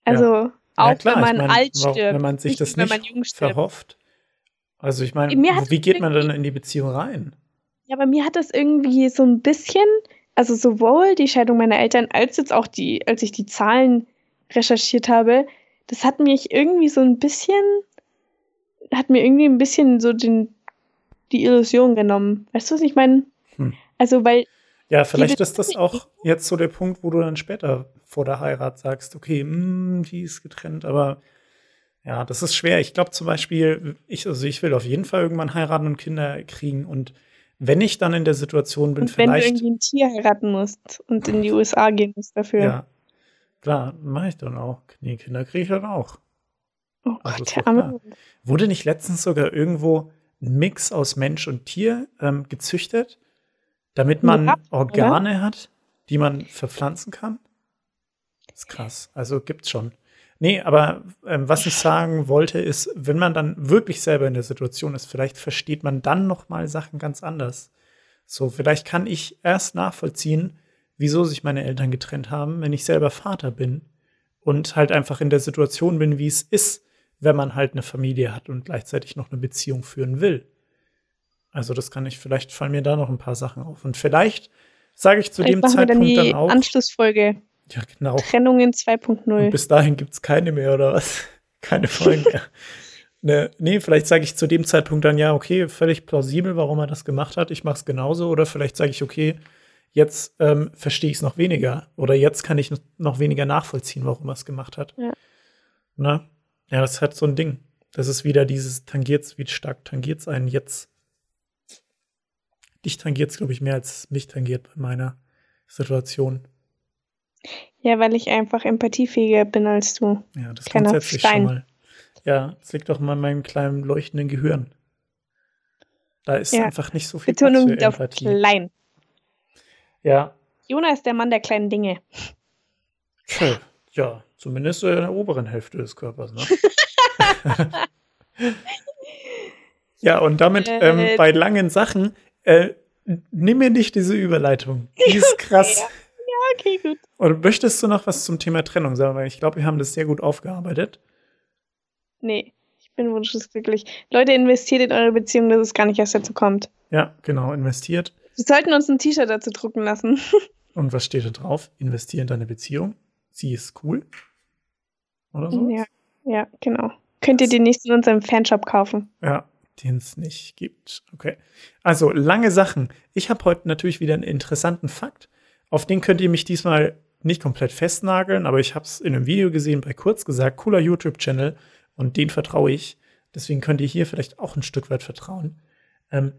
Also auch Ja, klar, wenn ich man mein, alt stirbt. Wenn man sich nicht das nicht verhofft. Also ich meine, wie geht man dann in die Beziehung rein? Ja, bei mir hat das irgendwie so ein bisschen, also sowohl die Scheidung meiner Eltern als jetzt auch die, als ich die Zahlen recherchiert habe, das hat mich irgendwie so ein bisschen, hat mir irgendwie ein bisschen so den, die Illusion genommen. Weißt du, was ich meine? Hm. Also, weil, Ja, vielleicht ist das auch jetzt so der Punkt, wo du dann später vor der Heirat sagst, okay, hm, die ist getrennt, aber ja, das ist schwer. Ich glaube zum Beispiel, ich, also ich will auf jeden Fall irgendwann heiraten und Kinder kriegen und wenn ich dann in der Situation bin, und wenn du vielleicht, irgendwie ein Tier heiraten musst und in die USA gehen musst dafür. ja, klar, mache ich dann auch. Nee, Kinder kriege ich dann auch. Oh Also Gott, der arme. Wurde nicht letztens sogar irgendwo ein Mix aus Mensch und Tier ähm, gezüchtet, damit man Ja, Organe hat, die man verpflanzen kann? Das ist krass. Also gibt's schon. Nee, aber ähm, was ich sagen wollte, ist, wenn man dann wirklich selber in der Situation ist, vielleicht versteht man dann noch mal Sachen ganz anders. So, vielleicht kann ich erst nachvollziehen, wieso sich meine Eltern getrennt haben, wenn ich selber Vater bin und halt einfach in der Situation bin, wie es ist, wenn man halt eine Familie hat und gleichzeitig noch eine Beziehung führen will. Also das kann ich, vielleicht fallen mir da noch ein paar Sachen auf. Und vielleicht sage ich zu Vielleicht dem machen wir dann Zeitpunkt die dann auch. Anschlussfolge Ja, genau. Trennungen Und 2.0. bis dahin gibt es keine mehr, oder was? [LAUGHS] Keine Folgen mehr. [LAUGHS] Ne, nee, vielleicht sage ich zu dem Zeitpunkt dann, ja, okay, völlig plausibel, warum er das gemacht hat. Ich mache es genauso. Oder vielleicht sage ich, okay, jetzt ähm, verstehe ich es noch weniger. Oder jetzt kann ich noch weniger nachvollziehen, warum er es gemacht hat. Ja. Na? Ja, das ist halt so ein Ding. Das ist wieder dieses tangiert's, wie stark tangiert's einen jetzt. Dich tangiert's, glaube ich, mehr als mich tangiert bei meiner Situation. Ja, weil ich einfach empathiefähiger bin als du. Ja, das Kleiner grundsätzlich Stein. schon mal. Ja, das liegt doch mal in meinem kleinen leuchtenden Gehirn. Da ist Ja. einfach nicht so viel Betonung Platz für auf Empathie. klein. Ja, Jona ist der Mann der kleinen Dinge. Ja, zumindest in der oberen Hälfte des Körpers. Ne? [LAUGHS] ja, und damit Äh, ähm, bei langen Sachen, äh, nimm mir nicht diese Überleitung. Die ist [LAUGHS] krass. Okay, gut. Und möchtest du noch was zum Thema Trennung sagen? Weil ich glaube, wir haben das sehr gut aufgearbeitet. Nee, ich bin wunschlos-glücklich. Leute, investiert in eure Beziehung, dass es gar nicht erst dazu kommt. Ja, genau, investiert. Wir sollten uns ein T-Shirt dazu drucken lassen. [LAUGHS] Und was steht da drauf? Investier in deine Beziehung. Sie ist cool. Oder so? ja, ja, genau. Könnt ihr demnächst in unserem Fanshop kaufen. Ja, den es nicht gibt. Okay. Also, lange Sachen. Ich habe heute natürlich wieder einen interessanten Fakt. Auf den könnt ihr mich diesmal nicht komplett festnageln, aber ich habe es in einem Video gesehen, bei kurz gesagt, cooler YouTube-Channel und den vertraue ich. Deswegen könnt ihr hier vielleicht auch ein Stück weit vertrauen. Ähm,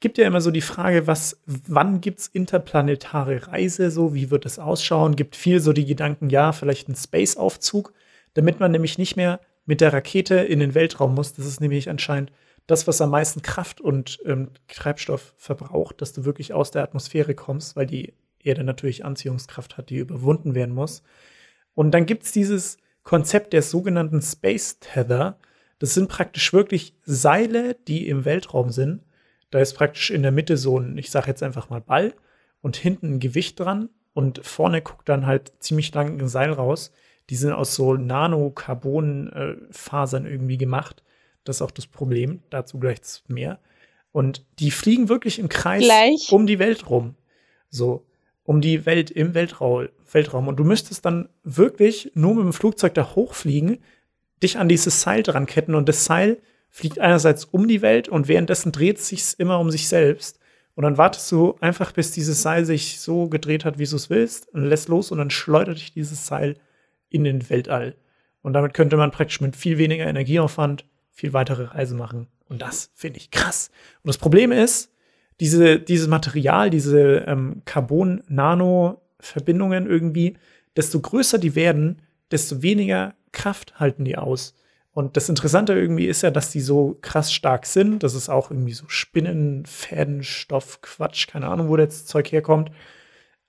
gibt ja immer so die Frage, was, wann gibt's interplanetare Reise, so, wie wird es ausschauen? Gibt viel so die Gedanken, ja, vielleicht ein Space-Aufzug, damit man nämlich nicht mehr mit der Rakete in den Weltraum muss. Das ist nämlich anscheinend das, was am meisten Kraft und ähm, Treibstoff verbraucht, dass du wirklich aus der Atmosphäre kommst, weil die Erde natürlich Anziehungskraft hat, die überwunden werden muss. Und dann gibt's dieses Konzept der sogenannten Space Tether. Das sind praktisch wirklich Seile, die im Weltraum sind. Da ist praktisch in der Mitte so ein, ich sage jetzt einfach mal Ball und hinten ein Gewicht dran und vorne guckt dann halt ziemlich lang ein Seil raus. Die sind aus so Nanocarbon-Fasern irgendwie gemacht. Das ist auch das Problem. Dazu gleich mehr. Und die fliegen wirklich im Kreis Gleich. um die Welt rum. So, um die Welt im Weltraum, Weltraum. Und du müsstest dann wirklich nur mit dem Flugzeug da hochfliegen, dich an dieses Seil dran ketten und das Seil fliegt einerseits um die Welt und währenddessen dreht es sich immer um sich selbst. Und dann wartest du einfach, bis dieses Seil sich so gedreht hat, wie du es willst, und lässt los und dann schleudert dich dieses Seil in den Weltall. Und damit könnte man praktisch mit viel weniger Energieaufwand viel weitere Reise machen. Und das finde ich krass. Und das Problem ist, diese, dieses Material, diese ähm, Carbon-Nano-Verbindungen irgendwie, desto größer die werden, desto weniger Kraft halten die aus. Und das Interessante irgendwie ist ja, dass die so krass stark sind. Das ist auch irgendwie so Spinnenfädenstoff, Quatsch, keine Ahnung, wo das Zeug herkommt.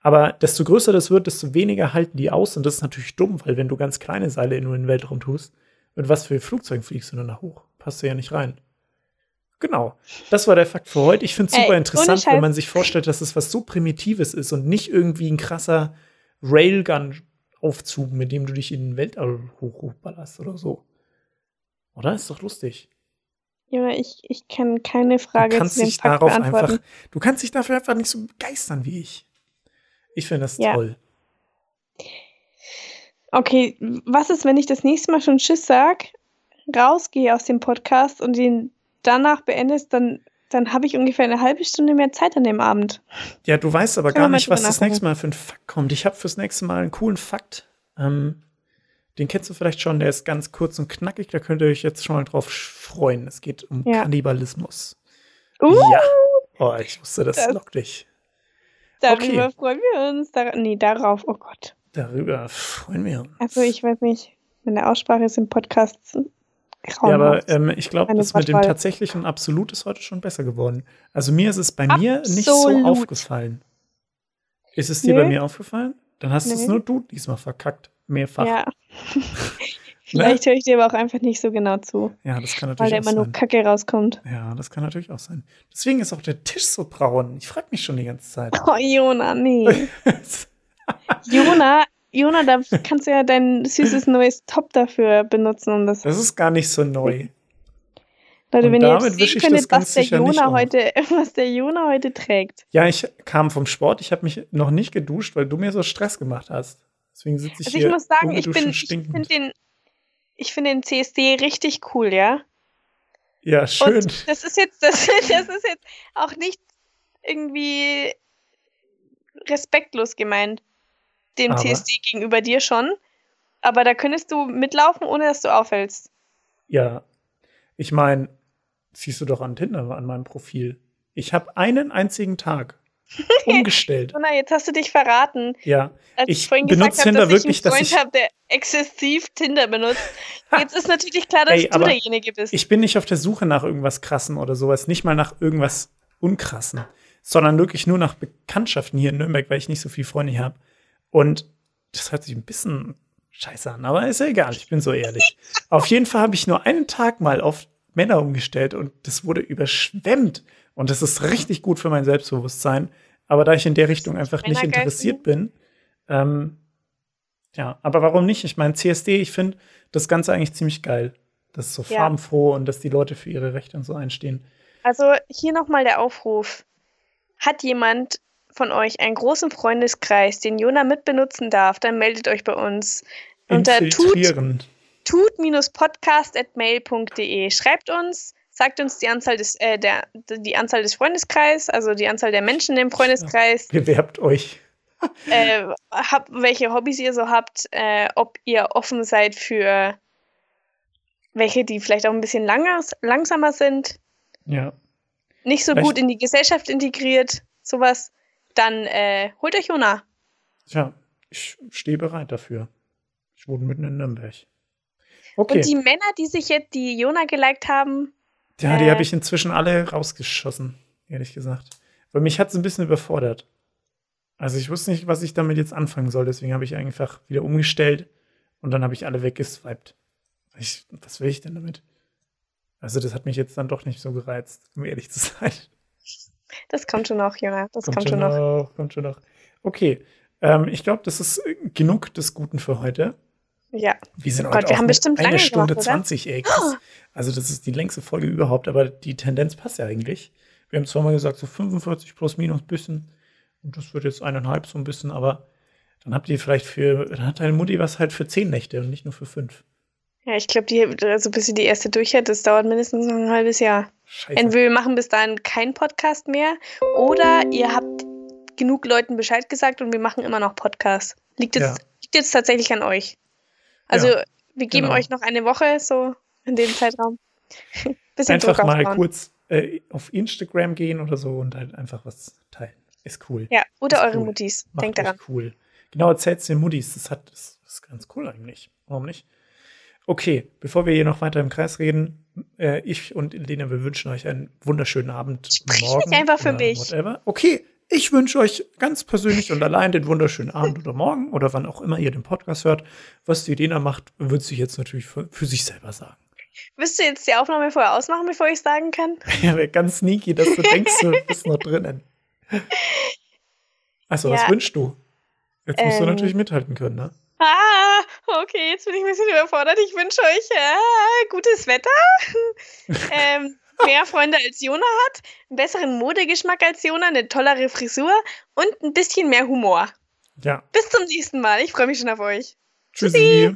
Aber desto größer das wird, desto weniger halten die aus. Und das ist natürlich dumm, weil wenn du ganz kleine Seile in den Weltraum tust, mit was für Flugzeugen fliegst du dann da hoch? Passt du ja nicht rein. Genau. Das war der Fakt für heute. Ich finde es super interessant, wenn man sich vorstellt, dass es was so Primitives ist und nicht irgendwie ein krasser Railgun-Aufzug, mit dem du dich in den Weltall hochballerst oder so. Oder? Ist doch lustig. Ja, ich, ich kann keine Frage du kannst zu dem dich Fakt darauf beantworten. einfach, Du kannst dich dafür einfach nicht so begeistern wie ich. Ich finde das ja. toll. Okay, was ist, wenn ich das nächste Mal schon Tschüss sag, rausgehe aus dem Podcast und den danach beendest, dann, dann habe ich ungefähr eine halbe Stunde mehr Zeit an dem Abend. Ja, du weißt aber Kann gar nicht, was das nächste Mal für ein Fakt kommt. Ich habe fürs nächste Mal einen coolen Fakt. Ähm, den kennst du vielleicht schon, der ist ganz kurz und knackig, da könnt ihr euch jetzt schon mal drauf freuen. Es geht um ja. Kannibalismus. Uh, ja. Oh, ich wusste, das, das lockt dich. Darüber okay. freuen wir uns. Dar nee, darauf, oh Gott. Darüber freuen wir uns. Also, ich weiß nicht, meine Aussprache ist im Podcast ja, aber ähm, ich glaube, das mit dem tatsächlichen Absolut ist heute schon besser geworden. Also mir ist es bei Absolut. mir nicht so aufgefallen. Ist es dir nee. bei mir aufgefallen? Dann hast nee. es nur du diesmal verkackt. Mehrfach. Ja. [LAUGHS] [LAUGHS] Vielleicht höre ich dir aber auch einfach nicht so genau zu. Ja, das kann natürlich Weil da immer nur Kacke rauskommt. Ja, das kann natürlich auch sein. Deswegen ist auch der Tisch so braun. Ich frage mich schon die ganze Zeit. Oh, Jona, nee. [LAUGHS] Jona, Jona, da kannst du ja dein süßes neues Top dafür benutzen. Um das, das ist gar nicht so neu. Leute, Und wenn ihr jetzt sehen könntet, was der, Jona heute, [LAUGHS] was der Jona heute trägt. Ja, ich kam vom Sport. Ich habe mich noch nicht geduscht, weil du mir so Stress gemacht hast. Deswegen sitze ich also hier. Ich muss sagen, ich, bin, ich finde den, find den CSD richtig cool, ja. Ja, schön. Und das ist jetzt, [LAUGHS] das, das ist jetzt auch nicht irgendwie respektlos gemeint, dem aber. CSD gegenüber dir schon. Aber da könntest du mitlaufen, ohne dass du auffällst. Ja. Ich meine, siehst du doch an Tinder an meinem Profil. Ich habe einen einzigen Tag [LAUGHS] umgestellt. oh nein, jetzt hast du dich verraten. Ja. Als ich, ich vorhin benutze gesagt Tinder hab, dass wirklich, ich einen Freund habe, der exzessiv Tinder benutzt. [LAUGHS] Jetzt ist natürlich klar, dass Ey, du derjenige bist. Ich bin nicht auf der Suche nach irgendwas Krassen oder sowas, nicht mal nach irgendwas Unkrassen, sondern wirklich nur nach Bekanntschaften hier in Nürnberg, weil ich nicht so viele Freunde habe. Und das hört sich ein bisschen scheiße an, aber ist ja egal, ich bin so ehrlich. auf jeden Fall habe ich nur einen Tag mal auf Männer umgestellt und das wurde überschwemmt. Und das ist richtig gut für mein Selbstbewusstsein. Aber da ich in der Richtung einfach nicht interessiert bin, ähm, ja, aber warum nicht? Ich meine, CSD, ich finde das Ganze eigentlich ziemlich geil. Das ist so ja. farbenfroh und dass die Leute für ihre Rechte und so einstehen. Also hier nochmal der Aufruf. Hat jemand von euch einen großen Freundeskreis, den Jona mitbenutzen darf, dann meldet euch bei uns unter tut-podcast.mail.de. Schreibt uns, sagt uns die Anzahl des, äh, der, die Anzahl des Freundeskreises, also die Anzahl der Menschen im Freundeskreis. Ja, bewerbt euch. äh, hab, welche Hobbys ihr so habt, äh, ob ihr offen seid für welche, die vielleicht auch ein bisschen langer, langsamer sind. Ja. Nicht so vielleicht. gut in die Gesellschaft integriert, sowas dann äh, holt euch Jona. Tja, ich stehe bereit dafür. Ich wohne mitten in Nürnberg. Okay. Und die Männer, die sich jetzt die Jona geliked haben. Ja, die äh, habe ich inzwischen alle rausgeschossen, ehrlich gesagt. Weil mich hat es ein bisschen überfordert. Also ich wusste nicht, was ich damit jetzt anfangen soll, deswegen habe ich einfach wieder umgestellt und dann habe ich alle weggeswiped. Ich, was will ich denn damit? Also das hat mich jetzt dann doch nicht so gereizt, um ehrlich zu [LAUGHS] sein. Das kommt schon noch, Junge. Das kommt, kommt schon noch. noch. Kommt schon noch. Okay. Ähm, ich glaube, das ist genug des Guten für heute. Ja. Wir sind oh heute Gott, wir haben bestimmt eine Stunde gemacht, 20, ey. Krass. Also, das ist die längste Folge überhaupt, aber die Tendenz passt ja eigentlich. Wir haben zwar mal gesagt, so 45 plus minus ein bisschen. Und das wird jetzt eineinhalb so ein bisschen, aber dann habt ihr vielleicht für, dann hat deine Mutti was halt für zehn Nächte und nicht nur für fünf. Ja, ich glaube, die, also bis sie die erste durch hat, das dauert mindestens noch ein halbes Jahr. Scheiße. Entweder wir machen bis dahin keinen Podcast mehr oder ihr habt genug Leuten Bescheid gesagt und wir machen immer noch Podcasts. Liegt jetzt, Ja. liegt jetzt tatsächlich an euch. Also Ja, wir geben genau. euch noch eine Woche so in dem Zeitraum. [LAUGHS] Bisschen Einfach mal kurz äh, auf Instagram gehen oder so und halt einfach was teilen. Ist cool. Ja, oder Ist eure cool. Muttis. Macht Denkt daran. cool. Genau, erzählt den Muttis. Das, hat, das ist ganz cool eigentlich. Warum nicht? Okay, bevor wir hier noch weiter im Kreis reden, äh, ich und Lena, wir wünschen euch einen wunderschönen Abend. Sprich morgen nicht einfach für mich. Whatever. Okay, ich wünsche euch ganz persönlich und allein den wunderschönen Abend oder morgen oder wann auch immer ihr den Podcast hört. Was die Lena macht, wird sie jetzt natürlich für, für sich selber sagen. Willst du jetzt die Aufnahme vorher ausmachen, bevor ich sagen kann? [LAUGHS] Ja, wäre ganz sneaky, dass du denkst, du [LAUGHS] bist noch drinnen. [LAUGHS] Achso, was Ja. wünschst du? Jetzt musst du Ähm. natürlich mithalten können, ne? Ah, okay, jetzt bin ich ein bisschen überfordert. Ich wünsche euch äh, gutes Wetter, [LAUGHS] ähm, mehr Freunde als Jona hat, einen besseren Modegeschmack als Jona, eine tollere Frisur und ein bisschen mehr Humor. Ja. Bis zum nächsten Mal. Ich freue mich schon auf euch. Tschüssi.